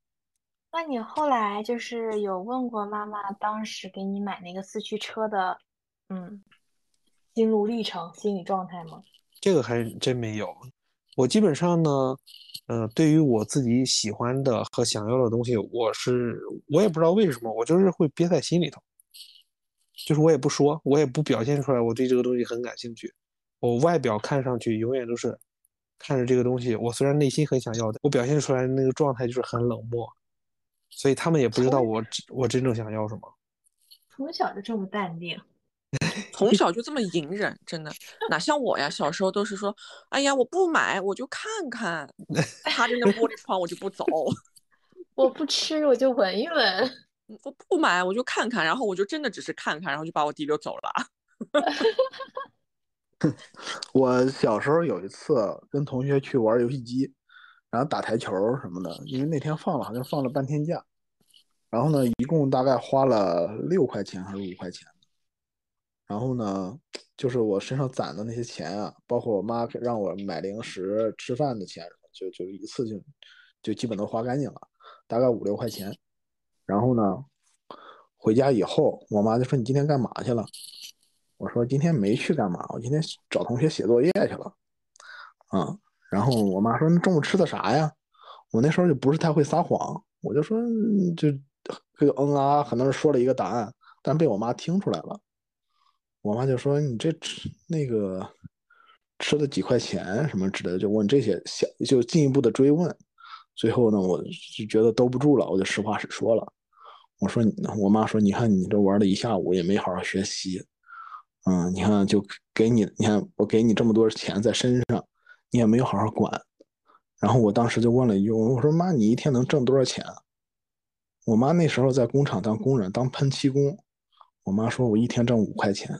那你后来就是有问过妈妈当时给你买那个四驱车的，嗯，心路历程、心理状态吗？这个还真没有。我基本上呢，呃，对于我自己喜欢的和想要的东西，我是我也不知道为什么，我就是会憋在心里头，就是我也不说，我也不表现出来，我对这个东西很感兴趣。我外表看上去永远都是看着这个东西，我虽然内心很想要的，我表现出来的那个状态就是很冷漠，所以他们也不知道我真我真正想要什么。从小就这么淡定，[LAUGHS] 从小就这么隐忍，真的哪像我呀？小时候都是说，哎呀，我不买，我就看看，[LAUGHS] 趴着那玻璃窗我就不走，[LAUGHS] 我不吃我就闻一闻。我不买我就看看，然后我就真的只是看看，然后就把我弟溜走了。[LAUGHS] 我小时候有一次跟同学去玩游戏机，然后打台球什么的，因为那天放了好像放了半天假，然后呢，一共大概花了六块钱还是五块钱，然后呢，就是我身上攒的那些钱啊，包括我妈让我买零食、吃饭的钱，就就一次就就基本都花干净了，大概五六块钱。然后呢，回家以后，我妈就说：“你今天干嘛去了？”我说：“今天没去干嘛，我今天找同学写作业去了。”啊，然后我妈说：“那中午吃的啥呀？”我那时候就不是太会撒谎，我就说就这个嗯啊，可能是说了一个答案，但被我妈听出来了。我妈就说：“你这吃那个吃了几块钱什么之类的，就问这些想，就进一步的追问。最后呢，我就觉得兜不住了，我就实话实说了。我说你，我妈说，你看你这玩了一下午也没好好学习，嗯，你看就给你，你看我给你这么多钱在身上，你也没有好好管。然后我当时就问了一句，我说妈，你一天能挣多少钱？我妈那时候在工厂当工人，当喷漆工。我妈说我一天挣五块钱。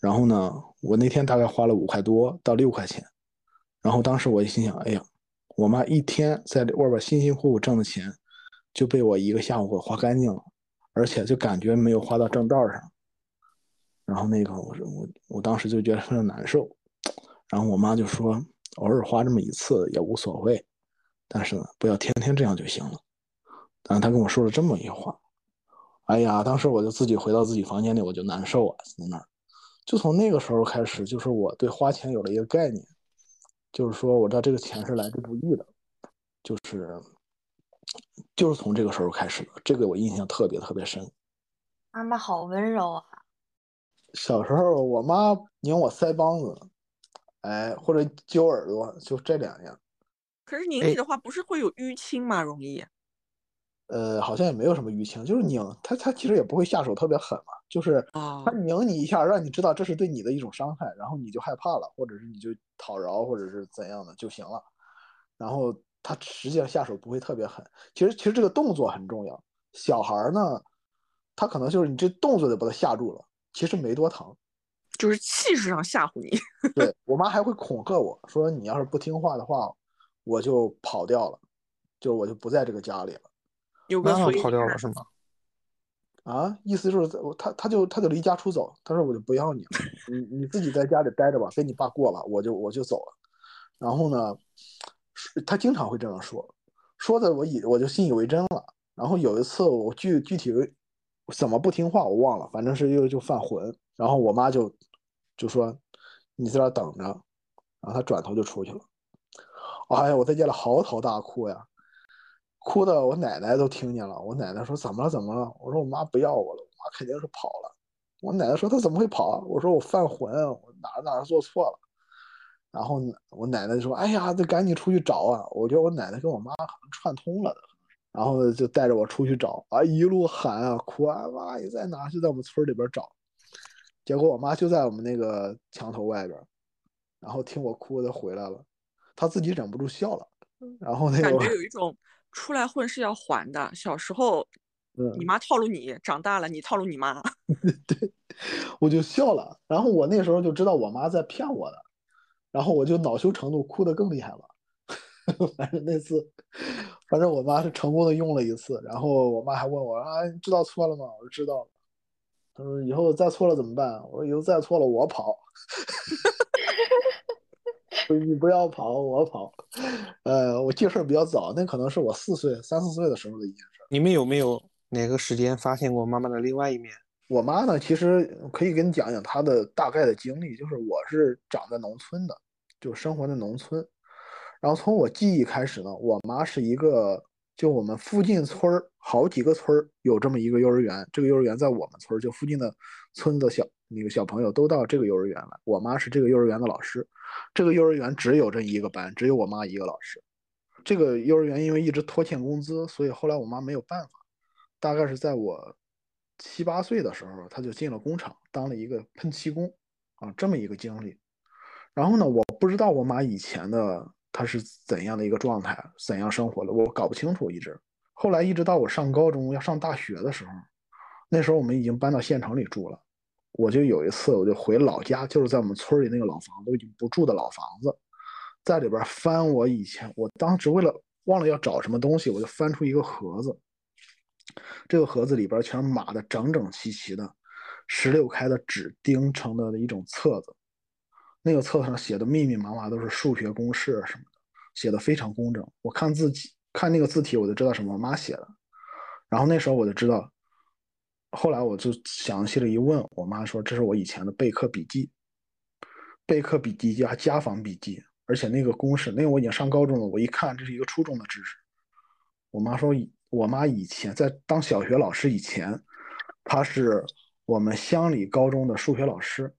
然后呢，我那天大概花了五块多到六块钱。然后当时我心想，哎呀，我妈一天在外边辛辛苦苦挣的钱，就被我一个下午给花干净了，而且就感觉没有花到正道上。然后那个，我说我我当时就觉得非常难受。然后我妈就说。偶尔花这么一次也无所谓，但是呢，不要天天这样就行了。但是他跟我说了这么一句话，哎呀，当时我就自己回到自己房间里，我就难受啊，在那儿。就从那个时候开始，就是我对花钱有了一个概念，就是说我知道这个钱是来之不易的，就是就是从这个时候开始的。这个我印象特别特别深。妈妈好温柔啊！小时候我妈拧我腮帮子。哎，或者揪耳朵，就这两样。可是拧你的话，不是会有淤青吗？容易。呃，好像也没有什么淤青，就是拧他，他其实也不会下手特别狠嘛，就是他拧你一下，让你知道这是对你的一种伤害，然后你就害怕了，或者是你就讨饶，或者是怎样的就行了。然后他实际上下手不会特别狠。其实，其实这个动作很重要。小孩呢，他可能就是你这动作就把他吓住了，其实没多疼。就是气势上吓唬你，[LAUGHS] 对我妈还会恐吓我说：“你要是不听话的话，我就跑掉了，就我就不在这个家里了。”有个跑掉了是吗？啊，意思就是他他就他就离家出走，他说我就不要你了，[LAUGHS] 你你自己在家里待着吧，跟你爸过吧，我就我就走了。然后呢，他经常会这样说，说的我以我就信以为真了。然后有一次我具具体怎么不听话我忘了，反正是又就犯浑。然后我妈就就说：“你在这等着。”然后她转头就出去了。哎呀，我在家里嚎啕大哭呀，哭的我奶奶都听见了。我奶奶说：“怎么了？怎么了？”我说：“我妈不要我了。”我妈肯定是跑了。我奶奶说：“她怎么会跑？”我说：“我犯浑，我哪哪做错了。”然后我奶奶就说：“哎呀，得赶紧出去找啊！”我觉得我奶奶跟我妈可能串通了。然后就带着我出去找啊，一路喊啊，哭啊，妈你在哪？就在我们村里边找。结果我妈就在我们那个墙头外边，然后听我哭的回来了，她自己忍不住笑了。然后那个感觉有一种出来混是要还的。小时候，你妈套路你，长大了你套路你妈。[LAUGHS] 对，我就笑了。然后我那时候就知道我妈在骗我的，然后我就恼羞成怒，哭得更厉害了。[LAUGHS] 反正那次，反正我妈是成功的用了一次。然后我妈还问我啊，知道错了吗？我说知道了。她说：“以后再错了怎么办？”我说：“以后再错了我跑。[LAUGHS] ”你不要跑，我跑。呃，我记事儿比较早，那可能是我四岁、三四岁的时候的一件事。你们有没有哪个时间发现过妈妈的另外一面？我妈呢，其实可以跟你讲讲她的大概的经历。就是我是长在农村的，就生活在农村。然后从我记忆开始呢，我妈是一个。就我们附近村儿好几个村儿有这么一个幼儿园，这个幼儿园在我们村儿，就附近的村子小那个小朋友都到这个幼儿园来。我妈是这个幼儿园的老师，这个幼儿园只有这一个班，只有我妈一个老师。这个幼儿园因为一直拖欠工资，所以后来我妈没有办法，大概是在我七八岁的时候，她就进了工厂当了一个喷漆工啊，这么一个经历。然后呢，我不知道我妈以前的。他是怎样的一个状态，怎样生活的，我搞不清楚。一直后来，一直到我上高中要上大学的时候，那时候我们已经搬到县城里住了。我就有一次，我就回老家，就是在我们村里那个老房子，都已经不住的老房子，在里边翻我以前，我当时为了忘了要找什么东西，我就翻出一个盒子。这个盒子里边全码的整整齐齐的，十六开的纸钉成的一种册子。那个册子上写的密密麻麻都是数学公式什么的，写的非常工整。我看字体，看那个字体，我就知道是我妈写的。然后那时候我就知道，后来我就详细的一问，我妈说这是我以前的备课笔记，备课笔记加家访笔记，而且那个公式，那个我已经上高中了，我一看这是一个初中的知识。我妈说，我妈以前在当小学老师以前，她是我们乡里高中的数学老师。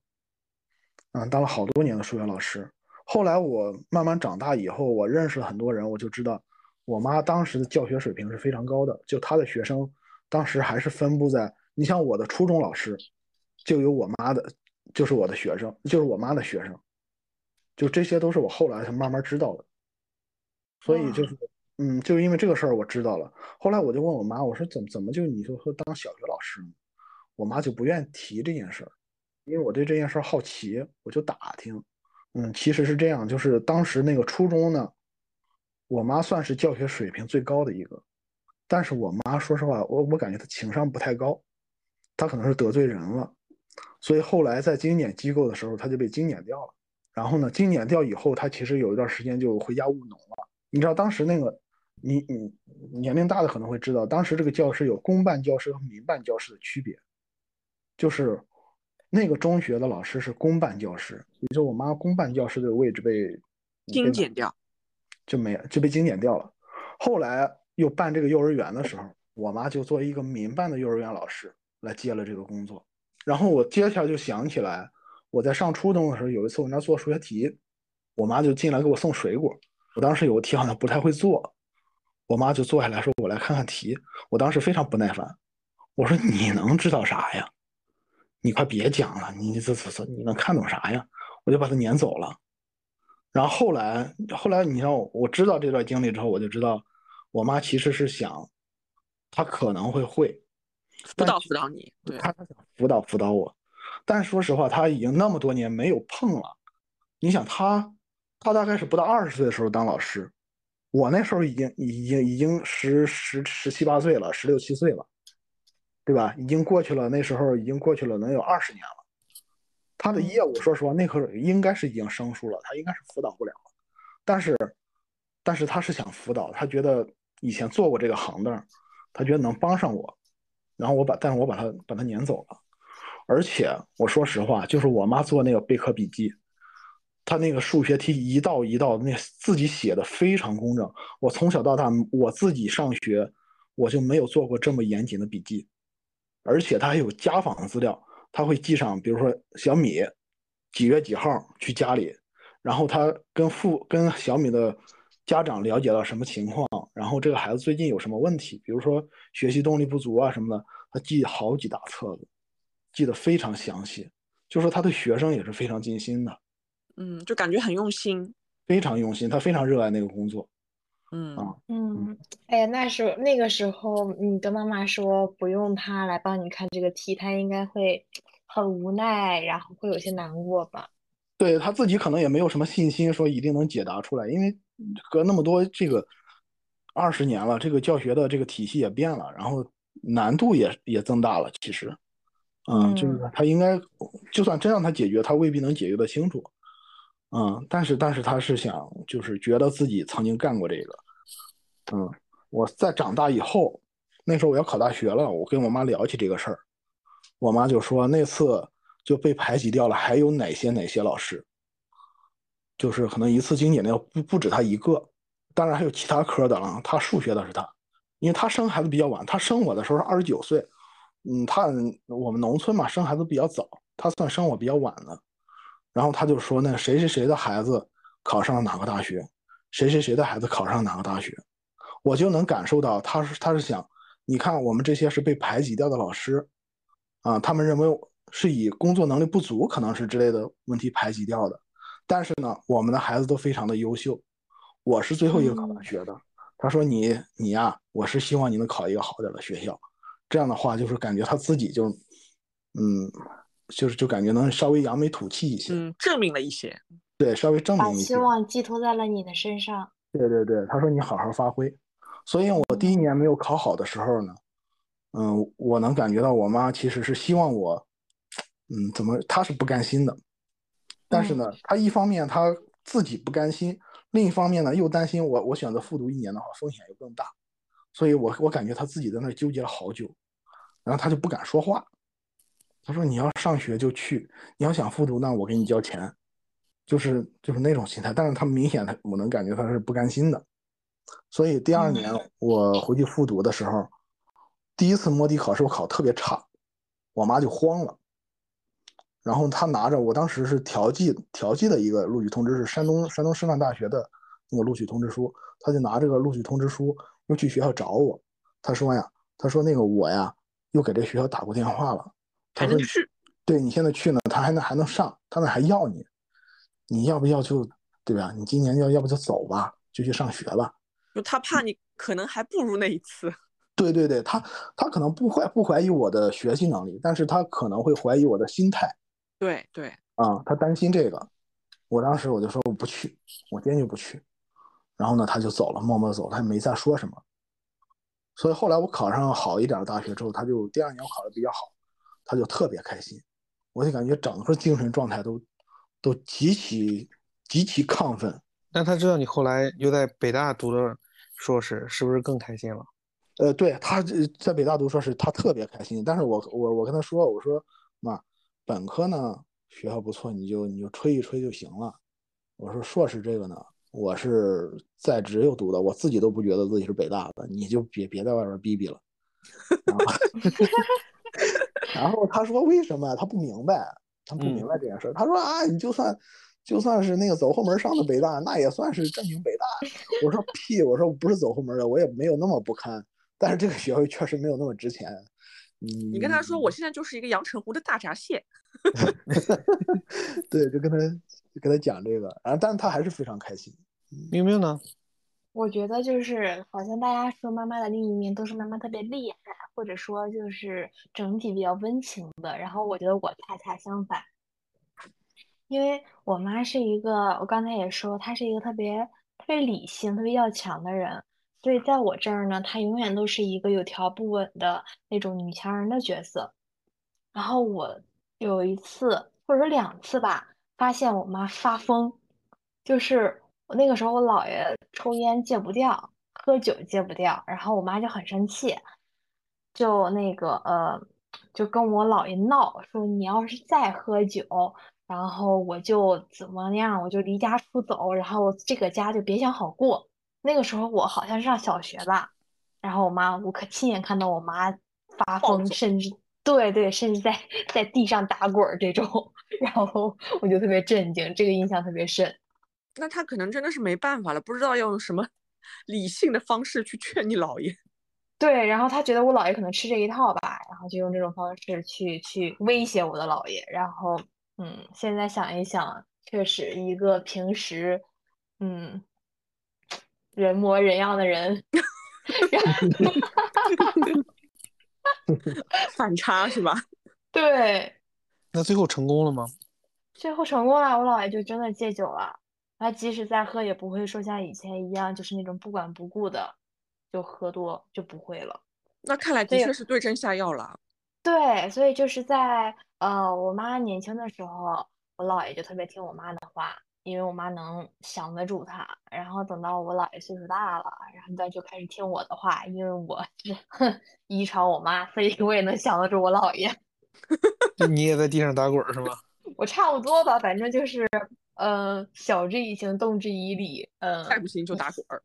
嗯，当了好多年的数学老师。后来我慢慢长大以后，我认识了很多人，我就知道我妈当时的教学水平是非常高的。就她的学生当时还是分布在，你像我的初中老师，就有我妈的，就是我的学生，就是我妈的学生，就这些都是我后来才慢慢知道的。所以就是，嗯，就因为这个事儿我知道了。后来我就问我妈，我说怎么怎么就你就说当小学老师呢？我妈就不愿意提这件事儿，因为我对这件事好奇，我就打听。嗯，其实是这样，就是当时那个初中呢，我妈算是教学水平最高的一个，但是我妈说实话，我我感觉她情商不太高，她可能是得罪人了，所以后来在精简机构的时候，她就被精简掉了。然后呢，精简掉以后，她其实有一段时间就回家务农了。你知道当时那个，你你年龄大的可能会知道，当时这个教师有公办教师和民办教师的区别，就是。那个中学的老师是公办教师，也就我妈公办教师的位置被精简掉，就没就被精简掉了。后来又办这个幼儿园的时候，我妈就作为一个民办的幼儿园老师来接了这个工作。然后我接下来就想起来，我在上初中的时候，有一次我那做数学题，我妈就进来给我送水果。我当时有个题好像不太会做，我妈就坐下来说：“我来看看题。”我当时非常不耐烦，我说：“你能知道啥呀？”你快别讲了，你这这这你能看懂啥呀？我就把他撵走了。然后后来后来，你让我我知道这段经历之后，我就知道我妈其实是想，她可能会会辅导辅导你，对，她想辅导辅导我。但说实话，她已经那么多年没有碰了。你想，她她大概是不到二十岁的时候当老师，我那时候已经已经已经十十十七八岁了，十六七岁了。对吧？已经过去了，那时候已经过去了，能有二十年了。他的业务，说实话，那会儿应该是已经生疏了，他应该是辅导不了了。但是，但是他是想辅导，他觉得以前做过这个行当，他觉得能帮上我。然后我把，但是我把他把他撵走了。而且我说实话，就是我妈做那个备课笔记，他那个数学题一道一道，那自己写的非常工整。我从小到大，我自己上学，我就没有做过这么严谨的笔记。而且他还有家访的资料，他会记上，比如说小米几月几号去家里，然后他跟父跟小米的家长了解到什么情况，然后这个孩子最近有什么问题，比如说学习动力不足啊什么的，他记好几大册子，记得非常详细，就说他对学生也是非常尽心的，嗯，就感觉很用心，非常用心，他非常热爱那个工作。嗯嗯，哎呀，那时候那个时候，你的妈妈说不用她来帮你看这个题，她应该会很无奈，然后会有些难过吧？对她自己可能也没有什么信心说一定能解答出来，因为隔那么多这个二十年了，这个教学的这个体系也变了，然后难度也也增大了。其实，嗯，就是他应该就算真让他解决，他未必能解决得清楚。嗯，但是但是他是想，就是觉得自己曾经干过这个。嗯，我在长大以后，那时候我要考大学了，我跟我妈聊起这个事儿，我妈就说那次就被排挤掉了，还有哪些哪些老师，就是可能一次精简的不不止他一个，当然还有其他科的了。他数学的是他，因为他生孩子比较晚，他生我的时候是二十九岁，嗯，他我们农村嘛，生孩子比较早，他算生我比较晚的。然后他就说：“那谁谁谁的孩子考上了哪个大学，谁谁谁的孩子考上哪个大学。”我就能感受到，他是他是想，你看我们这些是被排挤掉的老师，啊，他们认为是以工作能力不足，可能是之类的问题排挤掉的。但是呢，我们的孩子都非常的优秀。我是最后一个考大学的。他说：“你你呀，我是希望你能考一个好点的学校。”这样的话，就是感觉他自己就，嗯。就是就感觉能稍微扬眉吐气一些，嗯，证明了一些，对，稍微证明一些，把希望寄托在了你的身上。对对对，他说你好好发挥。所以我第一年没有考好的时候呢，嗯，我能感觉到我妈其实是希望我，嗯，怎么，她是不甘心的。但是呢，她一方面她自己不甘心，另一方面呢又担心我，我选择复读一年的话风险又更大，所以我我感觉她自己在那纠结了好久，然后她就不敢说话。他说：“你要上学就去，你要想复读，那我给你交钱，就是就是那种心态。但是他明显他我能感觉他是不甘心的，所以第二年我回去复读的时候，第一次摸底考试我考特别差，我妈就慌了。然后他拿着我当时是调剂调剂的一个录取通知，是山东山东师范大学的那个录取通知书，他就拿这个录取通知书又去学校找我，他说呀，他说那个我呀又给这学校打过电话了，还能去，对你现在去呢，他还能还能上，他那还要你，你要不要就对吧？你今年要要不就走吧，就去上学吧。就他怕你可能还不如那一次。[LAUGHS] 对对对，他他可能不怀不怀疑我的学习能力，但是他可能会怀疑我的心态对对，啊，他担心这个。我当时我就说我不去，我坚决不去。然后呢，他就走了，默默地走，他也没再说什么。所以后来我考上好一点的大学之后，他就第二年我考的比较好，他就特别开心，我就感觉整个精神状态都都极其极其亢奋。那他知道你后来又在北大读的硕士，是不是更开心了？呃，对他在北大读硕士，他特别开心。但是我我我跟他说，我说妈，本科呢学校不错，你就你就吹一吹就行了。我说硕士这个呢，我是在职又读的，我自己都不觉得自己是北大的，你就别别在外边逼逼了。[LAUGHS] 然后他说为什么？他不明白，他不明白这件事儿。他说啊，你就算就算是那个走后门上的北大，那也算是正经北大。我说 [LAUGHS] 屁，我说不是走后门的，我也没有那么不堪。但是这个学校确实没有那么值钱。你你跟他说，我现在就是一个阳澄湖的大闸蟹。[LAUGHS] 对，就跟他就跟他讲这个，然后但是他还是非常开心。明明呢？我觉得就是好像大家说妈妈的另一面都是妈妈特别厉害，或者说就是整体比较温情的。然后我觉得我恰恰相反，因为我妈是一个，我刚才也说她是一个特别特别理性、特别要强的人，所以在我这儿呢，她永远都是一个有条不紊的那种女强人的角色。然后我有一次或者两次吧，发现我妈发疯，就是我那个时候我姥爷抽烟戒不掉，喝酒戒不掉，然后我妈就很生气，就那个呃，就跟我姥爷闹，说你要是再喝酒，然后我就怎么样，我就离家出走，然后这个家就别想好过。那个时候我好像是上小学吧，然后我妈，我可亲眼看到我妈发疯，甚至对对，甚至在在地上打滚儿这种，[LAUGHS] 然后我就特别震惊，这个印象特别深。那他可能真的是没办法了，不知道要用什么理性的方式去劝你姥爷。[LAUGHS] 对，然后他觉得我姥爷可能吃这一套吧，然后就用这种方式去去威胁我的姥爷。然后，嗯，现在想一想，确实一个平时，嗯，人模人样的人 [LAUGHS] [LAUGHS] 反差是吧？对，那最后成功了吗？最后成功了，我姥爷就真的戒酒了。他即使再喝，也不会说像以前一样，就是那种不管不顾的就喝多，就不会了。那看来的对确是对症下药了。对，所以就是在呃，我妈年轻的时候，我姥爷就特别听我妈的话，因为我妈能降得住他。然后等到我姥爷岁数大了，然后他就开始听我的话，因为我是哼 [LAUGHS] 遗传我妈，所以我也能降得住我姥爷。[LAUGHS] 就你也在地上打滚儿是吗？我差不多吧，反正就是呃，晓之以情，动之以理，嗯、再不行就打滚儿。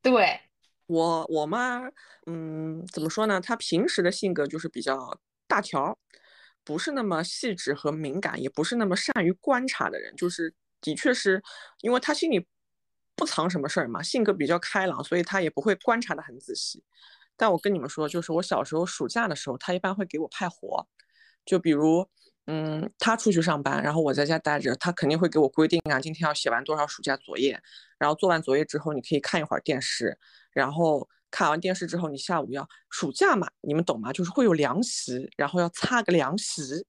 对，我我妈，嗯，怎么说呢？她平时的性格就是比较大条，不是那么细致和敏感，也不是那么善于观察的人。就是的确是因为她心里不藏什么事儿嘛，性格比较开朗，所以她也不会观察的很仔细。但我跟你们说，就是我小时候暑假的时候，她一般会给我派活，就比如，嗯，他出去上班，然后我在家待着，他肯定会给我规定啊，今天要写完多少暑假作业，然后做完作业之后，你可以看一会儿电视，然后看完电视之后，你下午要暑假嘛，你们懂吗？就是会有凉席，然后要擦个凉席，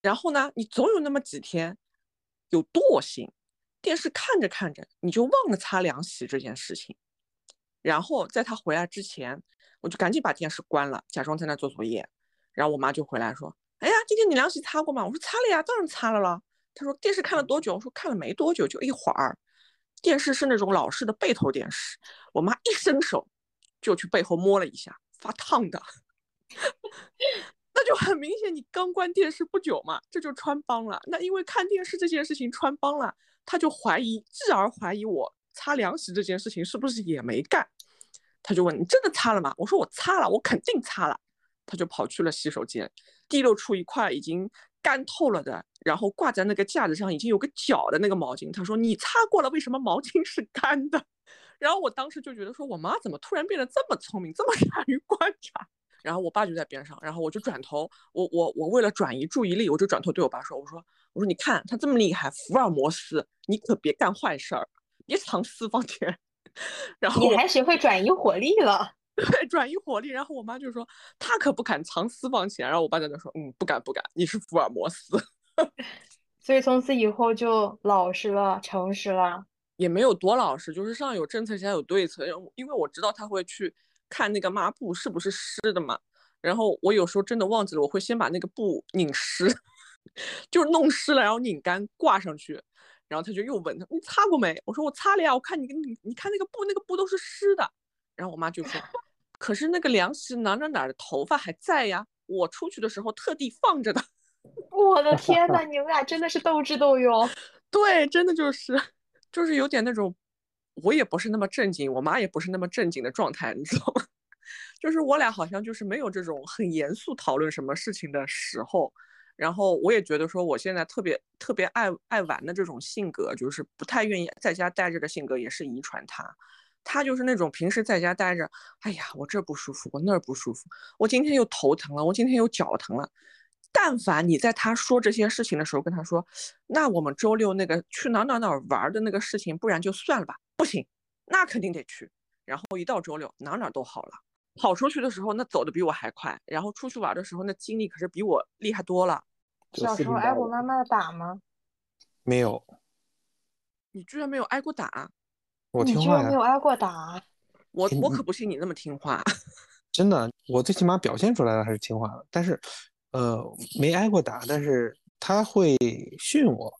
然后呢，你总有那么几天有惰性，电视看着看着你就忘了擦凉席这件事情，然后在他回来之前，我就赶紧把电视关了，假装在那做作业，然后我妈就回来说：“哎呀，今天你凉席擦过吗？”我说：“擦了呀，当然擦了了。”他说：“电视看了多久？”我说：“看了没多久，就一会儿。”电视是那种老式的背投电视，我妈一伸手就去背后摸了一下，发烫的，[LAUGHS] 那就很明显，你刚关电视不久嘛，这就穿帮了。那因为看电视这件事情穿帮了，他就怀疑，继而怀疑我擦凉席这件事情是不是也没干。他就问你真的擦了吗？我说我擦了，我肯定擦了。他就跑去了洗手间，提溜出一块已经干透了的，然后挂在那个架子上已经有个角的那个毛巾。他说你擦过了，为什么毛巾是干的？[LAUGHS] 然后我当时就觉得说，我妈怎么突然变得这么聪明，这么善于观察？然后我爸就在边上，然后我就转头，我我我为了转移注意力，我就转头对我爸说，我说我说你看他这么厉害，福尔摩斯，你可别干坏事儿，别藏私房钱。[LAUGHS] 然后你还学会转移火力了。对，转移火力。然后我妈就说他可不敢藏私房钱。然后我爸在那说，嗯，不敢不敢，你是福尔摩斯。[LAUGHS] 所以从此以后就老实了，诚实了。也没有多老实，就是上有政策下有对策。因为我知道他会去看那个抹布是不是湿的嘛。然后我有时候真的忘记了，我会先把那个布拧湿，[LAUGHS] 就是弄湿了，然后拧干挂上去。然后他就又问他：“你擦过没？”我说：“我擦了呀，我看你你你看那个布，那个布都是湿的。”然后我妈就说：“可是那个凉席哪哪哪的头发还在呀，我出去的时候特地放着的。[LAUGHS] ”我的天呐，[LAUGHS] 你们俩真的是斗智斗勇。对，真的就是 [LAUGHS] 就是有点那种，我也不是那么正经，我妈也不是那么正经的状态，你知道吗？就是我俩好像就是没有这种很严肃讨论什么事情的时候。然后我也觉得说，我现在特别特别爱爱玩的这种性格，就是不太愿意在家待着的性格，也是遗传他。他就是那种平时在家待着，哎呀，我这不舒服，我那儿不舒服，我今天又头疼了，我今天又脚疼了。但凡你在他说这些事情的时候跟他说，那我们周六那个去哪哪哪玩的那个事情，不然就算了吧。不行，那肯定得去。然后一到周六，哪哪都好了。跑出去的时候，那走的比我还快；然后出去玩的时候，那精力可是比我厉害多了。小时候挨过妈妈的打吗？没有。你居然没有挨过打？我听话你居然没有挨过打？我我可不信你那么听话。[LAUGHS] 真的，我最起码表现出来了还是听话的。但是，呃，没挨过打，但是他会训我。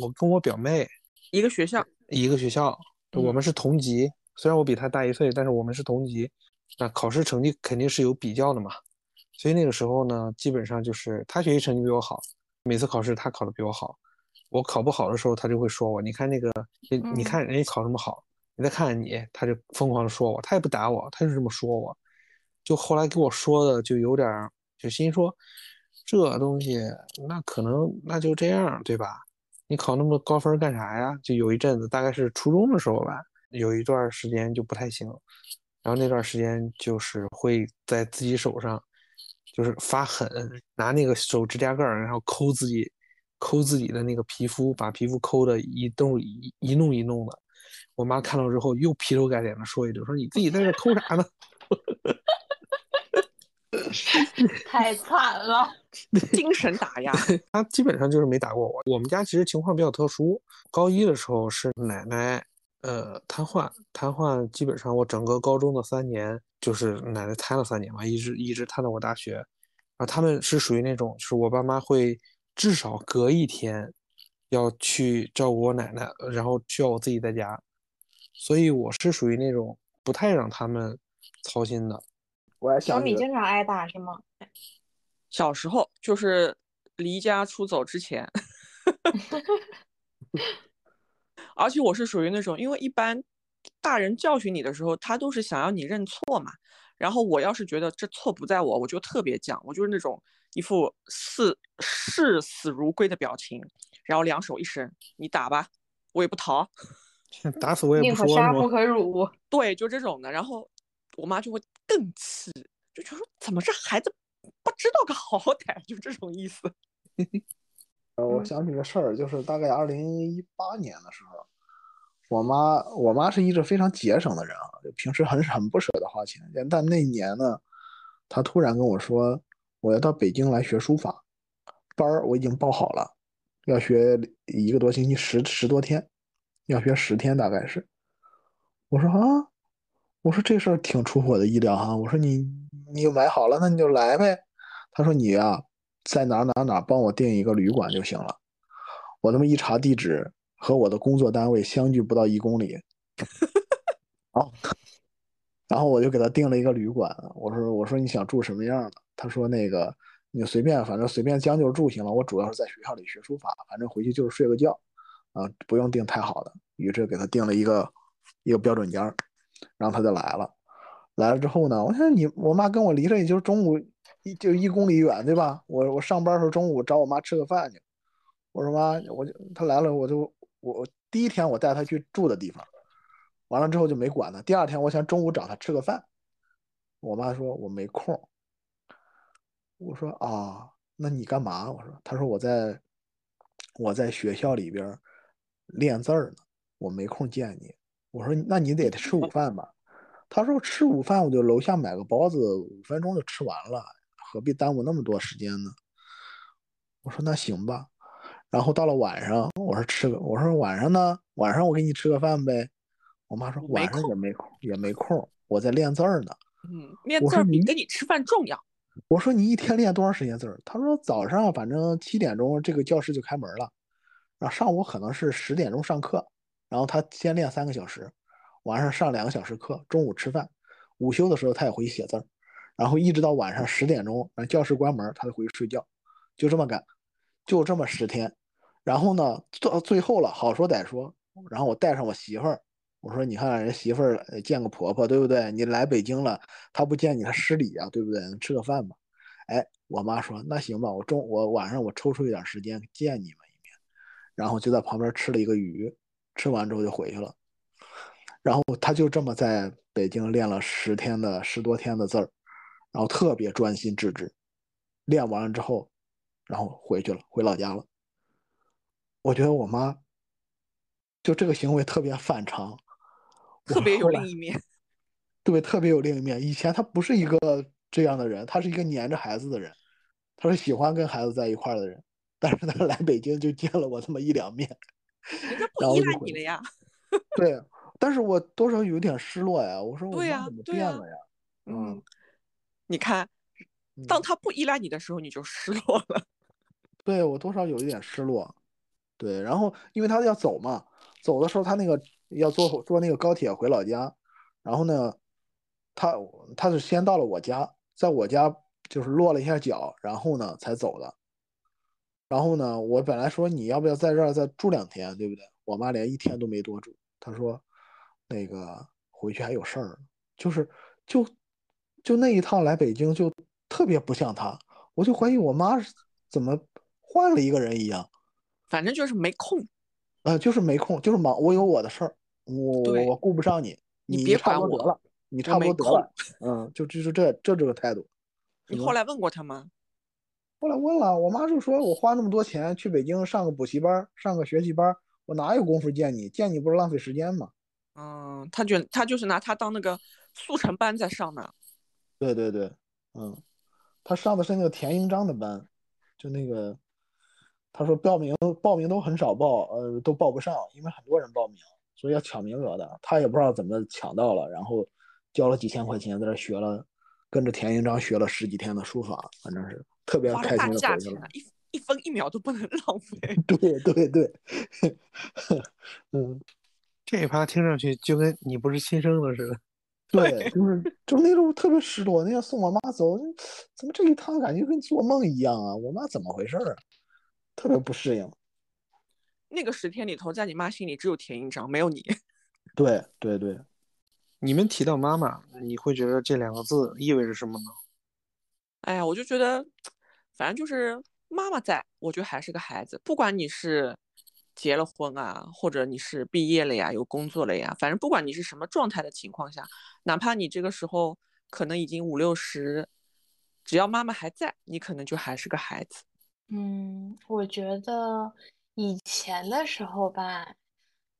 我跟我表妹一个学校，一个学校，我们是同级。虽然我比他大一岁，但是我们是同级。那考试成绩肯定是有比较的嘛。所以那个时候呢，基本上就是他学习成绩比我好，每次考试他考的比我好，我考不好的时候，他就会说我，你看那个，你你看人家考这么好，你再看看你，他就疯狂的说我，他也不打我，他就这么说我，就后来给我说的就有点就心说，这东西那可能那就这样对吧？你考那么高分干啥呀？就有一阵子，大概是初中的时候吧，有一段时间就不太行，然后那段时间就是会在自己手上。就是发狠，拿那个手指甲盖儿，然后抠自己，抠自己的那个皮肤，把皮肤抠的一动一一弄一弄的。我妈看到之后又劈头盖脸的说一句：“说你自己在这抠啥呢？” [LAUGHS] 太惨了，精神打压。[LAUGHS] 他基本上就是没打过我。我们家其实情况比较特殊，高一的时候是奶奶呃瘫痪，瘫痪基本上我整个高中的三年。就是奶奶瘫了三年嘛，一直一直瘫到我大学，啊，他们是属于那种，就是我爸妈会至少隔一天要去照顾我奶奶，然后需要我自己在家，所以我是属于那种不太让他们操心的。小米经常挨打是吗？小时候就是离家出走之前，[LAUGHS] 而且我是属于那种，因为一般。大人教训你的时候，他都是想要你认错嘛。然后我要是觉得这错不在我，我就特别犟，我就是那种一副视视死如归的表情，然后两手一伸，你打吧，我也不逃，[LAUGHS] 打死我也不说。宁可杀不可辱。对，就这种的。然后我妈就会更气，就觉得说怎么这孩子不知道个好歹，就这种意思。[LAUGHS] 呃，我想起个事儿，就是大概二零一八年的时候。我妈，我妈是一直非常节省的人啊，就平时很很不舍得花钱。但那年呢，她突然跟我说，我要到北京来学书法，班儿我已经报好了，要学一个多星期，十十多天，要学十天大概是。我说啊，我说这事儿挺出乎我的意料哈。我说你你买好了，那你就来呗。他说你呀，在哪哪哪帮我订一个旅馆就行了。我那么一查地址。和我的工作单位相距不到一公里，[LAUGHS] 哦，然后我就给他订了一个旅馆。我说：“我说你想住什么样的？”他说：“那个你随便，反正随便将就住行了。我主要是在学校里学书法，反正回去就是睡个觉，啊，不用订太好的。”于是给他订了一个一个标准间儿然后他就来了。来了之后呢，我想你我妈跟我离着也就中午一就一公里远，对吧？我我上班的时候中午找我妈吃个饭去。我说妈，我就他来了，我就。我第一天我带他去住的地方，完了之后就没管他。第二天我想中午找他吃个饭，我妈说我没空。我说啊，那你干嘛？我说，他说我在我在学校里边练字儿呢，我没空见你。我说那你得吃午饭吧。他说吃午饭我就楼下买个包子，五分钟就吃完了，何必耽误那么多时间呢？我说那行吧。然后到了晚上，我说吃个，我说晚上呢，晚上我给你吃个饭呗。我妈说晚上也没空，也没空，我在练字儿呢。嗯，练字儿比跟你吃饭重要。我说你一天练多长时间字儿？他说早上反正七点钟这个教室就开门了，然后上午可能是十点钟上课，然后他先练三个小时，晚上上两个小时课，中午吃饭，午休的时候他也回去写字儿，然后一直到晚上十点钟，教室关门他就回去睡觉，就这么干，就这么十天。然后呢，到最后了，好说歹说，然后我带上我媳妇儿。我说，你看人媳妇儿见个婆婆，对不对？你来北京了，她不见你，她失礼啊，对不对？吃个饭吧。哎，我妈说那行吧，我中我晚上我抽出一点时间见你们一面，然后就在旁边吃了一个鱼，吃完之后就回去了。然后他就这么在北京练了十天的十多天的字儿，然后特别专心致志。练完了之后，然后回去了，回老家了。我觉得我妈就这个行为特别反常。特别有另一面，[LAUGHS] 对，特别有另一面。以前她不是一个这样的人，她是一个黏着孩子的人，她是喜欢跟孩子在一块儿的人。但是她 [LAUGHS] 来北京就见了我这么一两面，[LAUGHS] 人家不依赖你了呀。对，但是我多少有点失落呀。我说我妈怎么变了呀？嗯，你看，当他不依赖你的时候，你就失落了。对我多少有一点失落。对，然后因为他要走嘛，走的时候他那个。要坐坐那个高铁回老家，然后呢，他他是先到了我家，在我家就是落了一下脚，然后呢才走的。然后呢，我本来说你要不要在这儿再住两天，对不对？我妈连一天都没多住，她说那个回去还有事儿，就是就就那一趟来北京就特别不像她，我就怀疑我妈怎么换了一个人一样，反正就是没空，呃，就是没空，就是忙，我有我的事儿。我我顾不上你，你别管我了，你差不多得了，嗯，就就是这这这个态度。你后来问过他吗？后来问了，我妈就说我花那么多钱去北京上个补习班，上个学习班，我哪有功夫见你？见你不是浪费时间吗？嗯，他就他就是拿他当那个速成班在上呢。对对对，嗯，他上的是那个田英章的班，就那个，他说报名报名都很少报，呃，都报不上，因为很多人报名。所以要抢名额的，他也不知道怎么抢到了，然后交了几千块钱在这学了，跟着田英章学了十几天的书法，反正是特别开心的回去了。一一分一秒都不能浪费。[LAUGHS] 对对对，嗯，[LAUGHS] 这一趴听上去就跟你不是亲生的似的。[LAUGHS] 对，就是就那种特别失落。那天送我妈走，怎么这一趟感觉跟做梦一样啊？我妈怎么回事啊？特别不适应。那个十天里头，在你妈心里只有田英章，没有你。[LAUGHS] 对对对，你们提到妈妈，你会觉得这两个字意味着什么呢？哎呀，我就觉得，反正就是妈妈在，我觉得还是个孩子。不管你是结了婚啊，或者你是毕业了呀，有工作了呀，反正不管你是什么状态的情况下，哪怕你这个时候可能已经五六十，只要妈妈还在，你可能就还是个孩子。嗯，我觉得。以前的时候吧，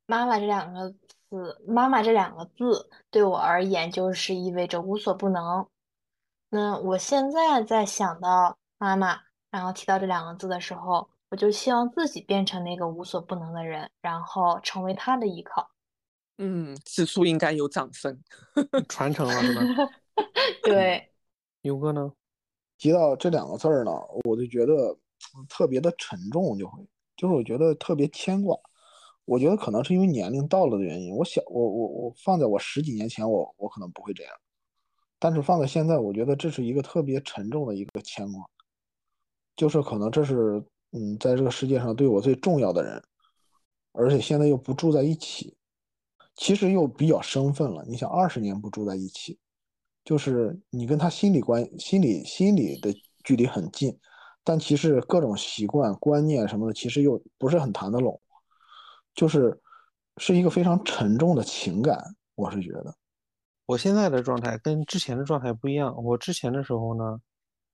妈妈这两个字，妈妈这两个字对我而言就是意味着无所不能。那我现在在想到妈妈，然后提到这两个字的时候，我就希望自己变成那个无所不能的人，然后成为她的依靠。嗯，此处应该有掌声，[LAUGHS] 传承了是吧？[LAUGHS] 对，[CLEARS THROAT] 牛哥呢？提到这两个字儿呢，我就觉得特别的沉重，就会。就是我觉得特别牵挂，我觉得可能是因为年龄到了的原因。我小我我我放在我十几年前，我我可能不会这样，但是放在现在，我觉得这是一个特别沉重的一个牵挂。就是可能这是嗯，在这个世界上对我最重要的人，而且现在又不住在一起，其实又比较生分了。你想，二十年不住在一起，就是你跟他心理关心理心理的距离很近。但其实各种习惯、观念什么的，其实又不是很谈得拢。就是是一个非常沉重的情感，我是觉得。我现在的状态跟之前的状态不一样。我之前的时候呢，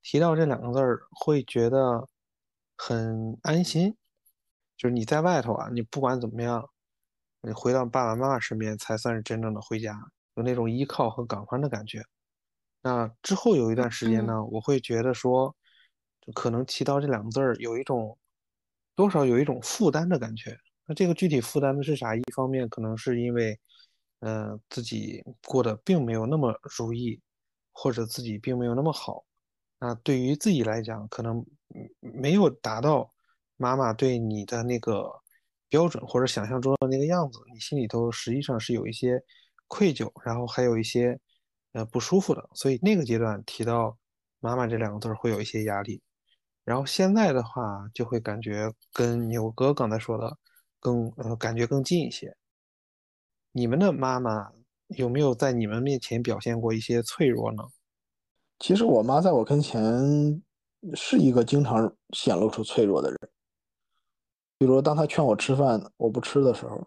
提到这两个字儿会觉得很安心，就是你在外头啊，你不管怎么样，你回到爸爸妈妈身边才算是真正的回家，有那种依靠和港湾的感觉。那之后有一段时间呢，我会觉得说，就可能提到这两个字儿有一种多少有一种负担的感觉。那这个具体负担的是啥？一方面可能是因为，呃，自己过得并没有那么如意，或者自己并没有那么好。那对于自己来讲，可能没有达到妈妈对你的那个标准或者想象中的那个样子，你心里头实际上是有一些愧疚，然后还有一些呃不舒服的。所以那个阶段提到妈妈这两个字儿会有一些压力。然后现在的话，就会感觉跟牛哥刚才说的更呃感觉更近一些。你们的妈妈有没有在你们面前表现过一些脆弱呢？其实我妈在我跟前是一个经常显露出脆弱的人。比如当她劝我吃饭我不吃的时候，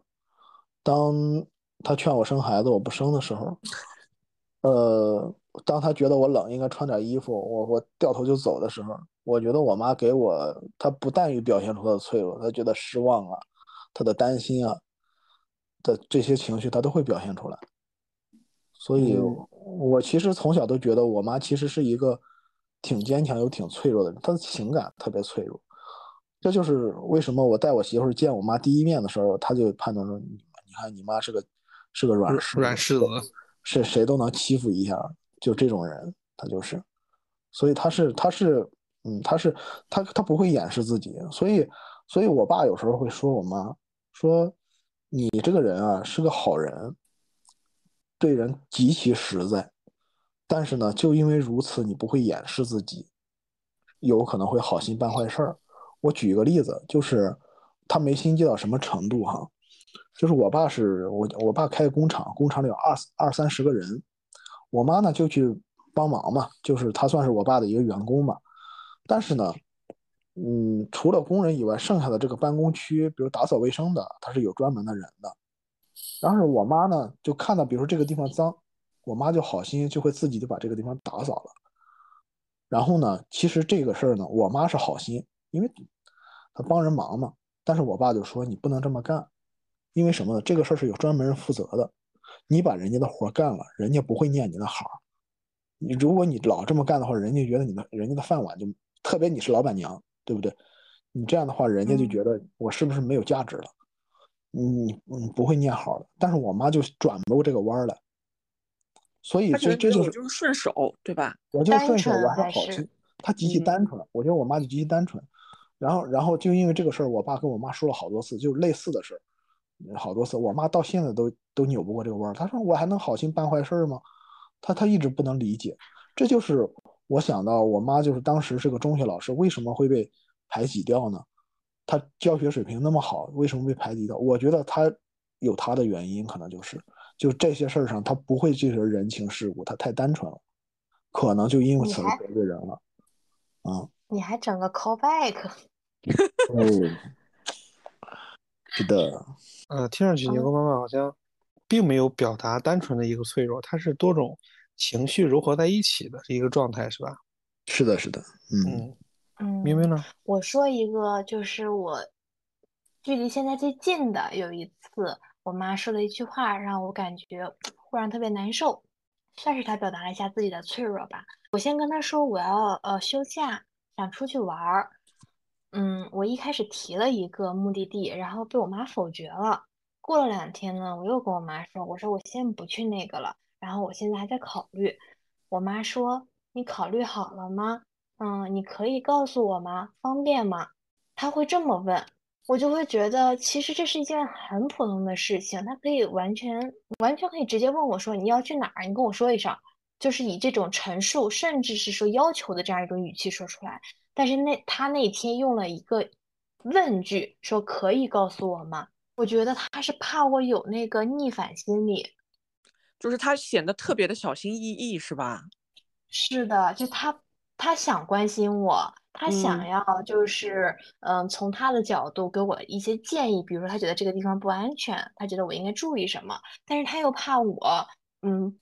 当她劝我生孩子我不生的时候，呃，当他觉得我冷应该穿点衣服，我我掉头就走的时候，我觉得我妈给我，她不但于表现出她的脆弱，她觉得失望啊，她的担心啊的这些情绪，她都会表现出来。所以，我其实从小都觉得我妈其实是一个挺坚强又挺脆弱的人，她的情感特别脆弱。这就是为什么我带我媳妇见我妈第一面的时候，她就判断说：“你你看你妈是个是个软柿软柿子，是谁都能欺负一下，就这种人，他就是。所以他是他是嗯，他是他他不会掩饰自己。所以所以我爸有时候会说我妈说：你这个人啊是个好人。”对人极其实在，但是呢，就因为如此，你不会掩饰自己，有可能会好心办坏事儿。我举一个例子，就是他没心机到什么程度哈，就是我爸是我我爸开工厂，工厂里有二二三十个人，我妈呢就去帮忙嘛，就是她算是我爸的一个员工嘛。但是呢，嗯，除了工人以外，剩下的这个办公区，比如打扫卫生的，他是有专门的人的。然后我妈呢，就看到，比如说这个地方脏，我妈就好心就会自己就把这个地方打扫了。然后呢，其实这个事儿呢，我妈是好心，因为她帮人忙嘛。但是我爸就说你不能这么干，因为什么呢？这个事儿是有专门人负责的，你把人家的活干了，人家不会念你的好。你如果你老这么干的话，人家觉得你的人家的饭碗就特别你是老板娘，对不对？你这样的话，人家就觉得我是不是没有价值了？你你不会念好的，但是我妈就转不过这个弯来，所以这这就是就是顺手，对吧？我就顺手，我还好心。她极其单纯，我觉得我妈就极其单纯。然后然后就因为这个事儿，我爸跟我妈说了好多次，就类似的事儿，好多次。我妈到现在都都扭不过这个弯儿。她说我还能好心办坏事吗？她她一直不能理解。这就是我想到我妈就是当时是个中学老师，为什么会被排挤掉呢？她教学水平那么好，为什么被排挤掉？我觉得她有她的原因，可能就是就这些事儿上，她不会这些人情世故，她太单纯了，可能就因为此得罪人了。啊！你还整个 callback？哦，[LAUGHS] 是的。呃，听上去牛哥妈妈好像并没有表达单纯的一个脆弱，它是多种情绪融合在一起的一个状态，是吧？是的，是的。嗯。嗯，明明呢？我说一个，就是我距离现在最近的，有一次我妈说了一句话，让我感觉忽然特别难受，算是她表达了一下自己的脆弱吧。我先跟她说我要呃休假，想出去玩儿。嗯，我一开始提了一个目的地，然后被我妈否决了。过了两天呢，我又跟我妈说，我说我先不去那个了，然后我现在还在考虑。我妈说你考虑好了吗？嗯，你可以告诉我吗？方便吗？他会这么问，我就会觉得其实这是一件很普通的事情。他可以完全完全可以直接问我说你要去哪儿？你跟我说一声，就是以这种陈述，甚至是说要求的这样一种语气说出来。但是那他那天用了一个问句，说可以告诉我吗？我觉得他是怕我有那个逆反心理，就是他显得特别的小心翼翼，是吧？是的，就他。他想关心我，他想嗯要就是嗯，从他的角度给我一些建议，比如说他觉得这个地方不安全，他觉得我应该注意什么，但是他又怕我嗯，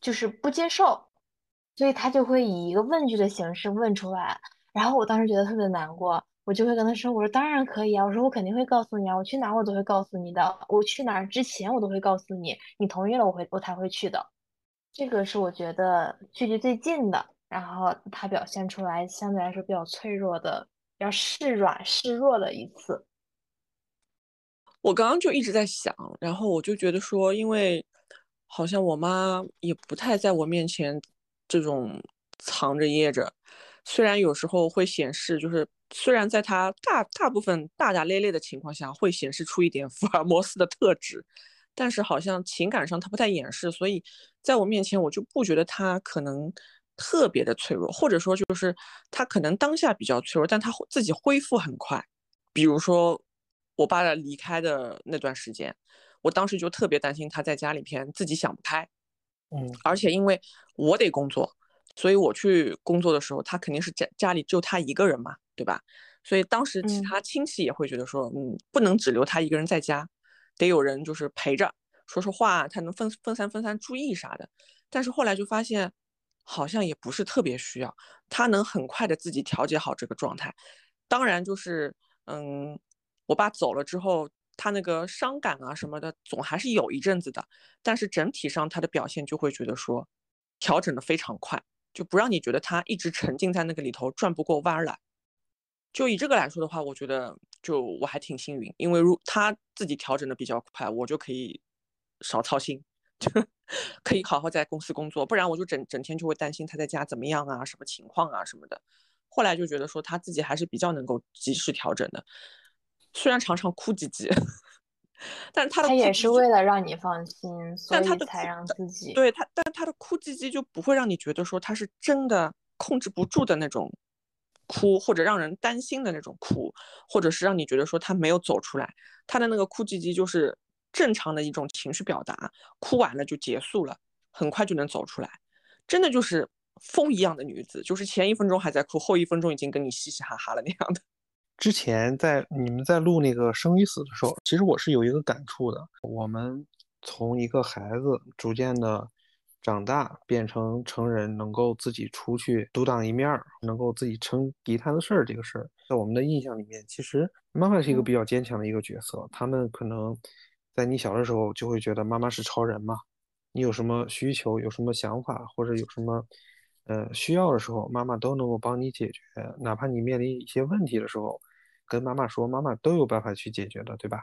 就是不接受，所以他就会以一个问句的形式问出来，然后我当时觉得特别难过，我就会跟他说，我说当然可以啊，我说我肯定会告诉你啊，我去哪儿我都会告诉你的，我去哪儿之前我都会告诉你，你同意了我会我才会去的。这个是我觉得距离最近的，然后他表现出来相对来说比较脆弱的、比较示软示弱的一次。我刚刚就一直在想，然后我就觉得说，因为好像我妈也不太在我面前这种藏着掖着，虽然有时候会显示，就是虽然在他大大部分大大咧咧的情况下会显示出一点福尔摩斯的特质，但是好像情感上他不太掩饰，所以在我面前我就不觉得他可能特别的脆弱，或者说就是他可能当下比较脆弱，但他自己恢复很快，比如说。我爸离开的那段时间，我当时就特别担心他在家里边自己想不开，嗯，而且因为我得工作，所以我去工作的时候，他肯定是家家里就他一个人嘛，对吧？所以当时其他亲戚也会觉得说，嗯，不能只留他一个人在家，得有人就是陪着，说说话，他能分分散分散注意啥的。但是后来就发现，好像也不是特别需要，他能很快的自己调节好这个状态。当然就是，嗯。我爸走了之后，他那个伤感啊什么的，总还是有一阵子的。但是整体上他的表现就会觉得说，调整的非常快，就不让你觉得他一直沉浸在那个里头转不过弯来。就以这个来说的话，我觉得就我还挺幸运，因为如他自己调整的比较快，我就可以少操心，就可以好好在公司工作。不然我就整整天就会担心他在家怎么样啊，什么情况啊什么的。后来就觉得说他自己还是比较能够及时调整的。虽然常常哭唧唧，但是他的他也是为了让你放心，所以但他的才让自己对他，但他的哭唧唧就不会让你觉得说他是真的控制不住的那种哭，或者让人担心的那种哭，或者是让你觉得说他没有走出来。他的那个哭唧唧就是正常的一种情绪表达，哭完了就结束了，很快就能走出来。真的就是风一样的女子，就是前一分钟还在哭，后一分钟已经跟你嘻嘻哈哈了那样的。之前在你们在录那个生与死的时候，其实我是有一个感触的。我们从一个孩子逐渐的长大，变成成人，能够自己出去独当一面，能够自己撑一摊子事儿，这个事儿，在我们的印象里面，其实妈妈是一个比较坚强的一个角色。他们可能在你小的时候就会觉得妈妈是超人嘛，你有什么需求，有什么想法，或者有什么。呃，需要的时候，妈妈都能够帮你解决，哪怕你面临一些问题的时候，跟妈妈说，妈妈都有办法去解决的，对吧？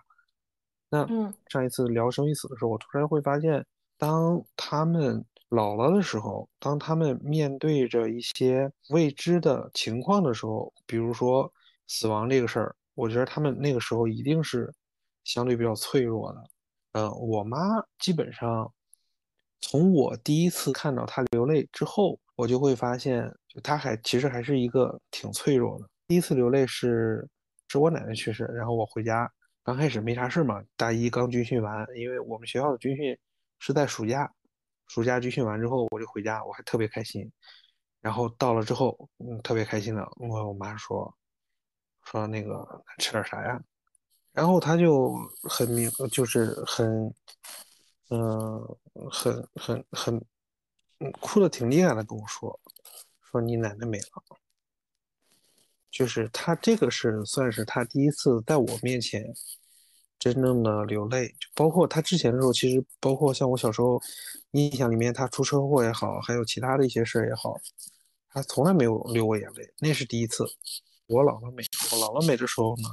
那嗯，上一次聊生与死的时候，我突然会发现，当他们老了的时候，当他们面对着一些未知的情况的时候，比如说死亡这个事儿，我觉得他们那个时候一定是相对比较脆弱的。呃，我妈基本上从我第一次看到她流泪之后。我就会发现，就他还其实还是一个挺脆弱的。第一次流泪是是我奶奶去世，然后我回家，刚开始没啥事嘛，大一刚军训完，因为我们学校的军训是在暑假，暑假军训完之后我就回家，我还特别开心。然后到了之后，嗯，特别开心的，我我妈说说那个吃点啥呀？然后他就很明，就是很，嗯，很很很。嗯，哭的挺厉害的，跟我说，说你奶奶没了，就是他这个是算是他第一次在我面前真正的流泪，包括他之前的时候，其实包括像我小时候印象里面，他出车祸也好，还有其他的一些事儿也好，他从来没有流过眼泪，那是第一次。我姥姥没，我姥姥没的时候呢，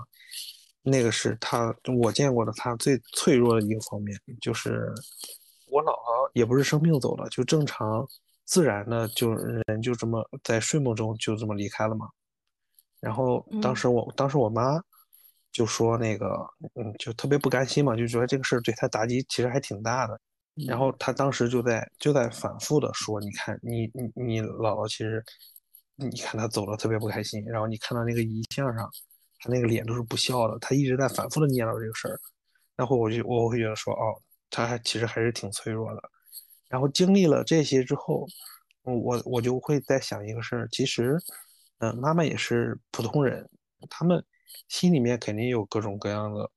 那个是他我见过的他最脆弱的一个方面，就是。我姥姥也不是生病走了，就正常自然的，就人就这么在睡梦中就这么离开了嘛。然后当时我当时我妈就说那个，嗯，就特别不甘心嘛，就觉得这个事儿对她打击其实还挺大的。然后她当时就在就在反复的说，你看你你你姥姥其实，你看她走了特别不开心，然后你看到那个遗像上，她那个脸都是不笑的，她一直在反复的念叨这个事儿。然后我就我会觉得说，哦。她还其实还是挺脆弱的，然后经历了这些之后，我我就会在想一个事儿，其实，嗯、妈妈也是普通人，他们心里面肯定有各种各样的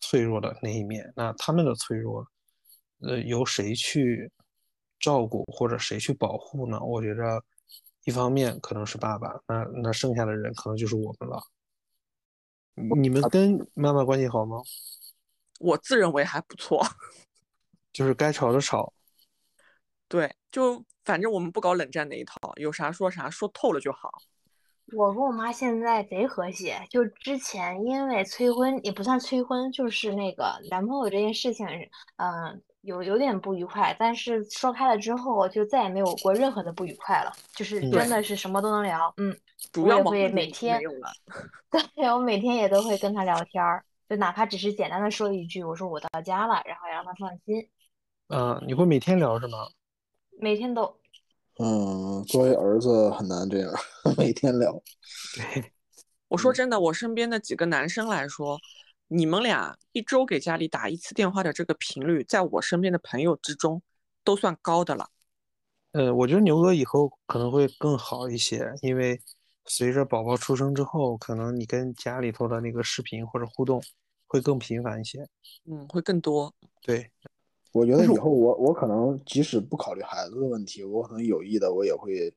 脆弱的那一面。那他们的脆弱，呃，由谁去照顾或者谁去保护呢？我觉着，一方面可能是爸爸，那那剩下的人可能就是我们了。你们跟妈妈关系好吗？我自认为还不错。[LAUGHS] 就是该吵的吵，对，就反正我们不搞冷战那一套，有啥说啥，说透了就好。我跟我妈现在贼和谐，就之前因为催婚也不算催婚，就是那个男朋友这件事情，嗯、有有点不愉快，但是说开了之后，就再也没有过任何的不愉快了，就是嗯真的是什么都能聊，嗯，主要我也会每天。[LAUGHS] 对，我每天也都会跟他聊天儿，就哪怕只是简单的说一句，我说我到家了，然后让他放心，嗯、你会每天聊是吗？每天都。嗯，作为儿子很难这样 [LAUGHS] 每天聊。对，我说真的，我身边的几个男生来说，你们俩一周给家里打一次电话的这个频率，在我身边的朋友之中都算高的了。呃，我觉得牛哥以后可能会更好一些，因为随着宝宝出生之后，可能你跟家里头的那个视频或者互动会更频繁一些。嗯，会更多。对，我觉得以后我我可能即使不考虑孩子的问题，我可能有意的我也会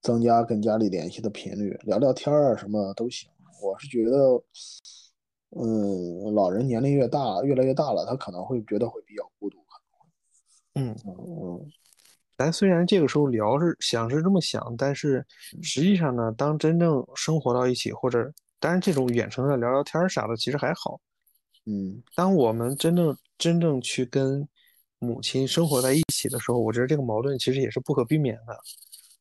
增加跟家里联系的频率，聊聊天儿啊什么都行。我是觉得，嗯，老人年龄越大，越来越大了，他可能会觉得会比较孤独。嗯，嗯，咱虽然这个时候聊是想是这么想，但是实际上呢，当真正生活到一起，或者当然这种远程的聊聊天儿啥的，其实还好。嗯当我们真正真正去跟母亲生活在一起的时候，我觉得这个矛盾其实也是不可避免的。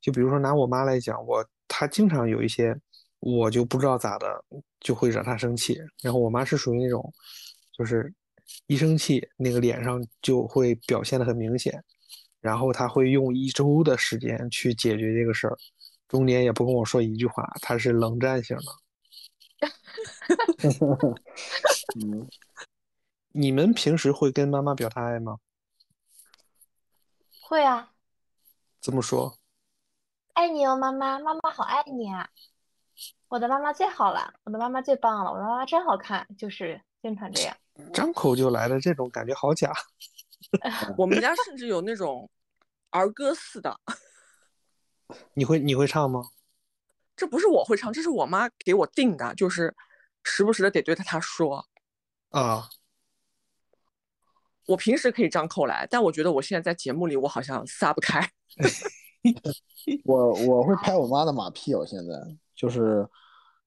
就比如说拿我妈来讲，我她经常有一些我就不知道咋的，就会惹她生气。然后我妈是属于那种，就是一生气那个脸上就会表现的很明显，然后她会用一周的时间去解决这个事儿，中间也不跟我说一句话，她是冷战型的。[LAUGHS] 嗯，[LAUGHS] 你们平时会跟妈妈表达爱吗？会啊，怎么说。爱你哦，妈妈，妈妈好爱你啊！我的妈妈最好了，我的妈妈最棒了，我的妈妈真好看，就是经常这样。张口就来的这种感觉好假。[LAUGHS] 我们家甚至有那种儿歌似的，[LAUGHS] 你会你会唱吗？这不是我会唱，这是我妈给我定的，就是时不时的得对着她说。啊，我平时可以张口来，但我觉得我现在在节目里，我好像撒不开。[LAUGHS] 我我会拍我妈的马屁，我现在就是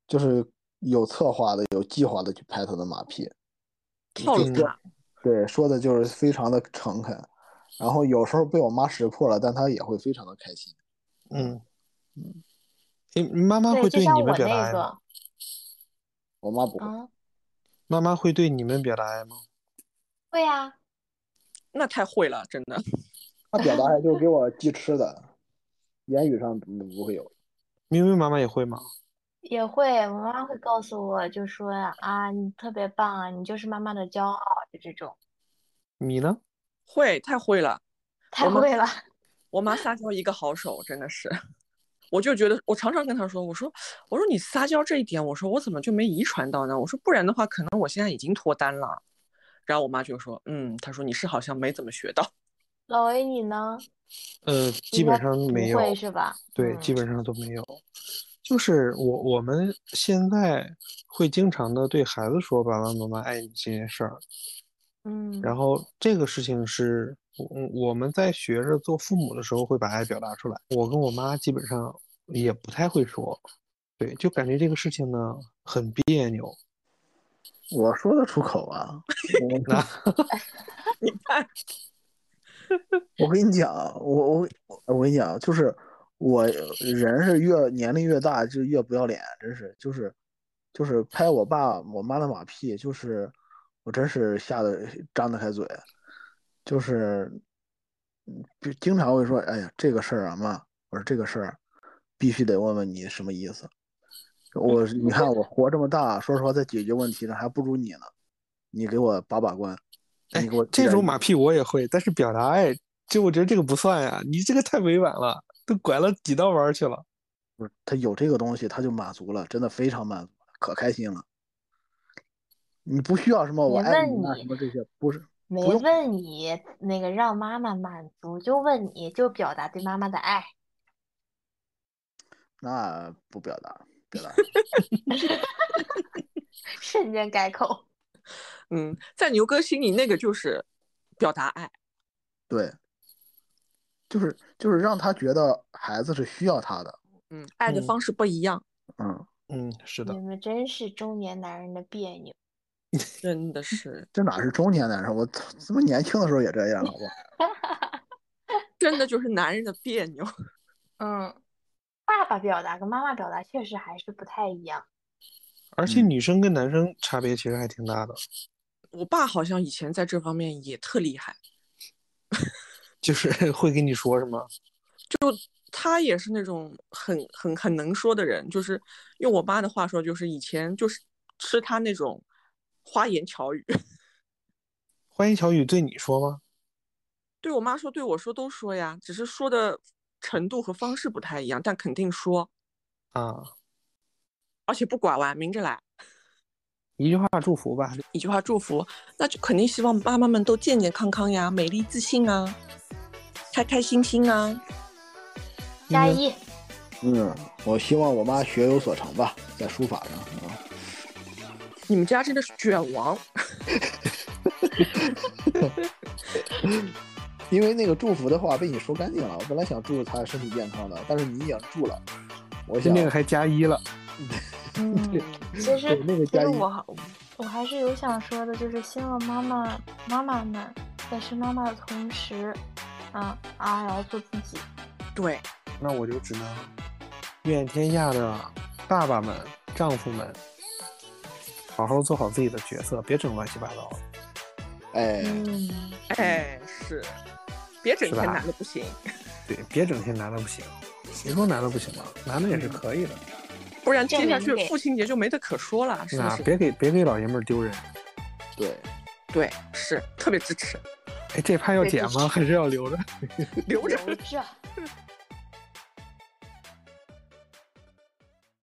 就是有策划的、有计划的去拍她的马屁。嗯套路她，对，说的就是非常的诚恳，然后有时候被我妈识破了，但她也会非常的开心。嗯嗯，你妈妈，会对你们表达爱吗？那个，我妈不会，啊，妈妈会对你们表达爱吗？会呀，那太会了，真的。[LAUGHS] 他表达爱就是给我寄吃的，言语上不不会有。明明妈妈也会吗？也会，我妈妈会告诉我，就说啊，你特别棒啊，你就是妈妈的骄傲，就这种，你呢？会，太会了。太会了。我妈撒娇一个好手，真的是。我就觉得，我常常跟她说，我说，我说你撒娇这一点，我说我怎么就没遗传到呢？我说不然的话，可能我现在已经脱单了。然后我妈就说，嗯，她说你是好像没怎么学到。[LAUGHS] 老 A 你呢？呃，基本上没有。会是吧？对，嗯基本上都没有。就是我我们现在会经常的对孩子说“爸爸妈妈爱你”这件事儿，嗯，然后这个事情是我我们在学着做父母的时候会把爱表达出来。我跟我妈基本上也不太会说，对，就感觉这个事情呢很别扭。我说得出口啊，[LAUGHS] [LAUGHS] 那你看，我跟你讲，我我我跟你讲，就是我人是越年龄越大就越不要脸，真是就是就是拍我爸我妈的马屁，就是我真是吓得张得开嘴，就是嗯就经常会说，哎呀这个事儿啊妈，我说这个事儿必须得问问你什么意思。我你看我活这么大，说实话在解决问题上还不如你呢，你给我把把关，哎你给我，这种马屁我也会，但是表达爱，就我觉得这个不算呀，你这个太委婉了。都拐了几道弯去了。不是他有这个东西，他就满足了，真的非常满足，可开心了。你不需要什么我爱你问你啊什么这些，不是没问你那个让妈妈满足，就问你就表达对妈妈的爱。那不表达，[LAUGHS] 瞬间改口。嗯，在牛哥心里，那个就是表达爱。对，就是就是让他觉得孩子是需要他的，嗯，爱的嗯方式不一样，嗯，嗯，是的你，们真是中年男人的别扭。[LAUGHS] 真的是，这哪是中年男人？我怎么年轻的时候也这样，好不好？[LAUGHS] 真的就是男人的别扭。嗯，爸爸表达跟妈妈表达确实还是不太一样。而且嗯。女生跟男生差别其实还挺大的，我爸好像以前在这方面也特厉害，[LAUGHS] 就是 [LAUGHS] 会跟你说什么，就他也是那种很很很能说的人，就是用我妈的话说，就是以前就是吃他那种花言巧语，[LAUGHS] 花言巧语对你说吗？对我妈说，对我说都说呀，只是说的程度和方式不太一样，但肯定说，啊，而且不拐弯，明着来。一句话祝福吧，一句话祝福，那就肯定希望妈妈们都健健康康呀，美丽自信啊，开开心心啊。嗯加一，嗯，我希望我妈学有所成吧，在书法上啊。你们家真的是卷王，[LAUGHS] [LAUGHS] [LAUGHS] 因为那个祝福的话被你说干净了，我本来想祝他身体健康的，但是你已经祝了，我想那个还加一了，[LAUGHS] 嗯，其实那个其加一实我我还是有想说的，就是希望妈妈妈妈们在是妈妈的同时，啊啊，也要做自己。对，那我就只能愿天下的爸爸们、丈夫们好好做好自己的角色，别整乱七八糟的。哎，嗯，哎，是，别整天男的不行，[LAUGHS] 对，别整天男的不行，谁说男的不行了？男的也是可以的。不然接下去父亲节就没得可说了，是不是？别给别给老爷们儿丢人。对，对，是特别支持，哎，这趴要剪吗？[LAUGHS] 还是要留着？[LAUGHS] 留着。留着。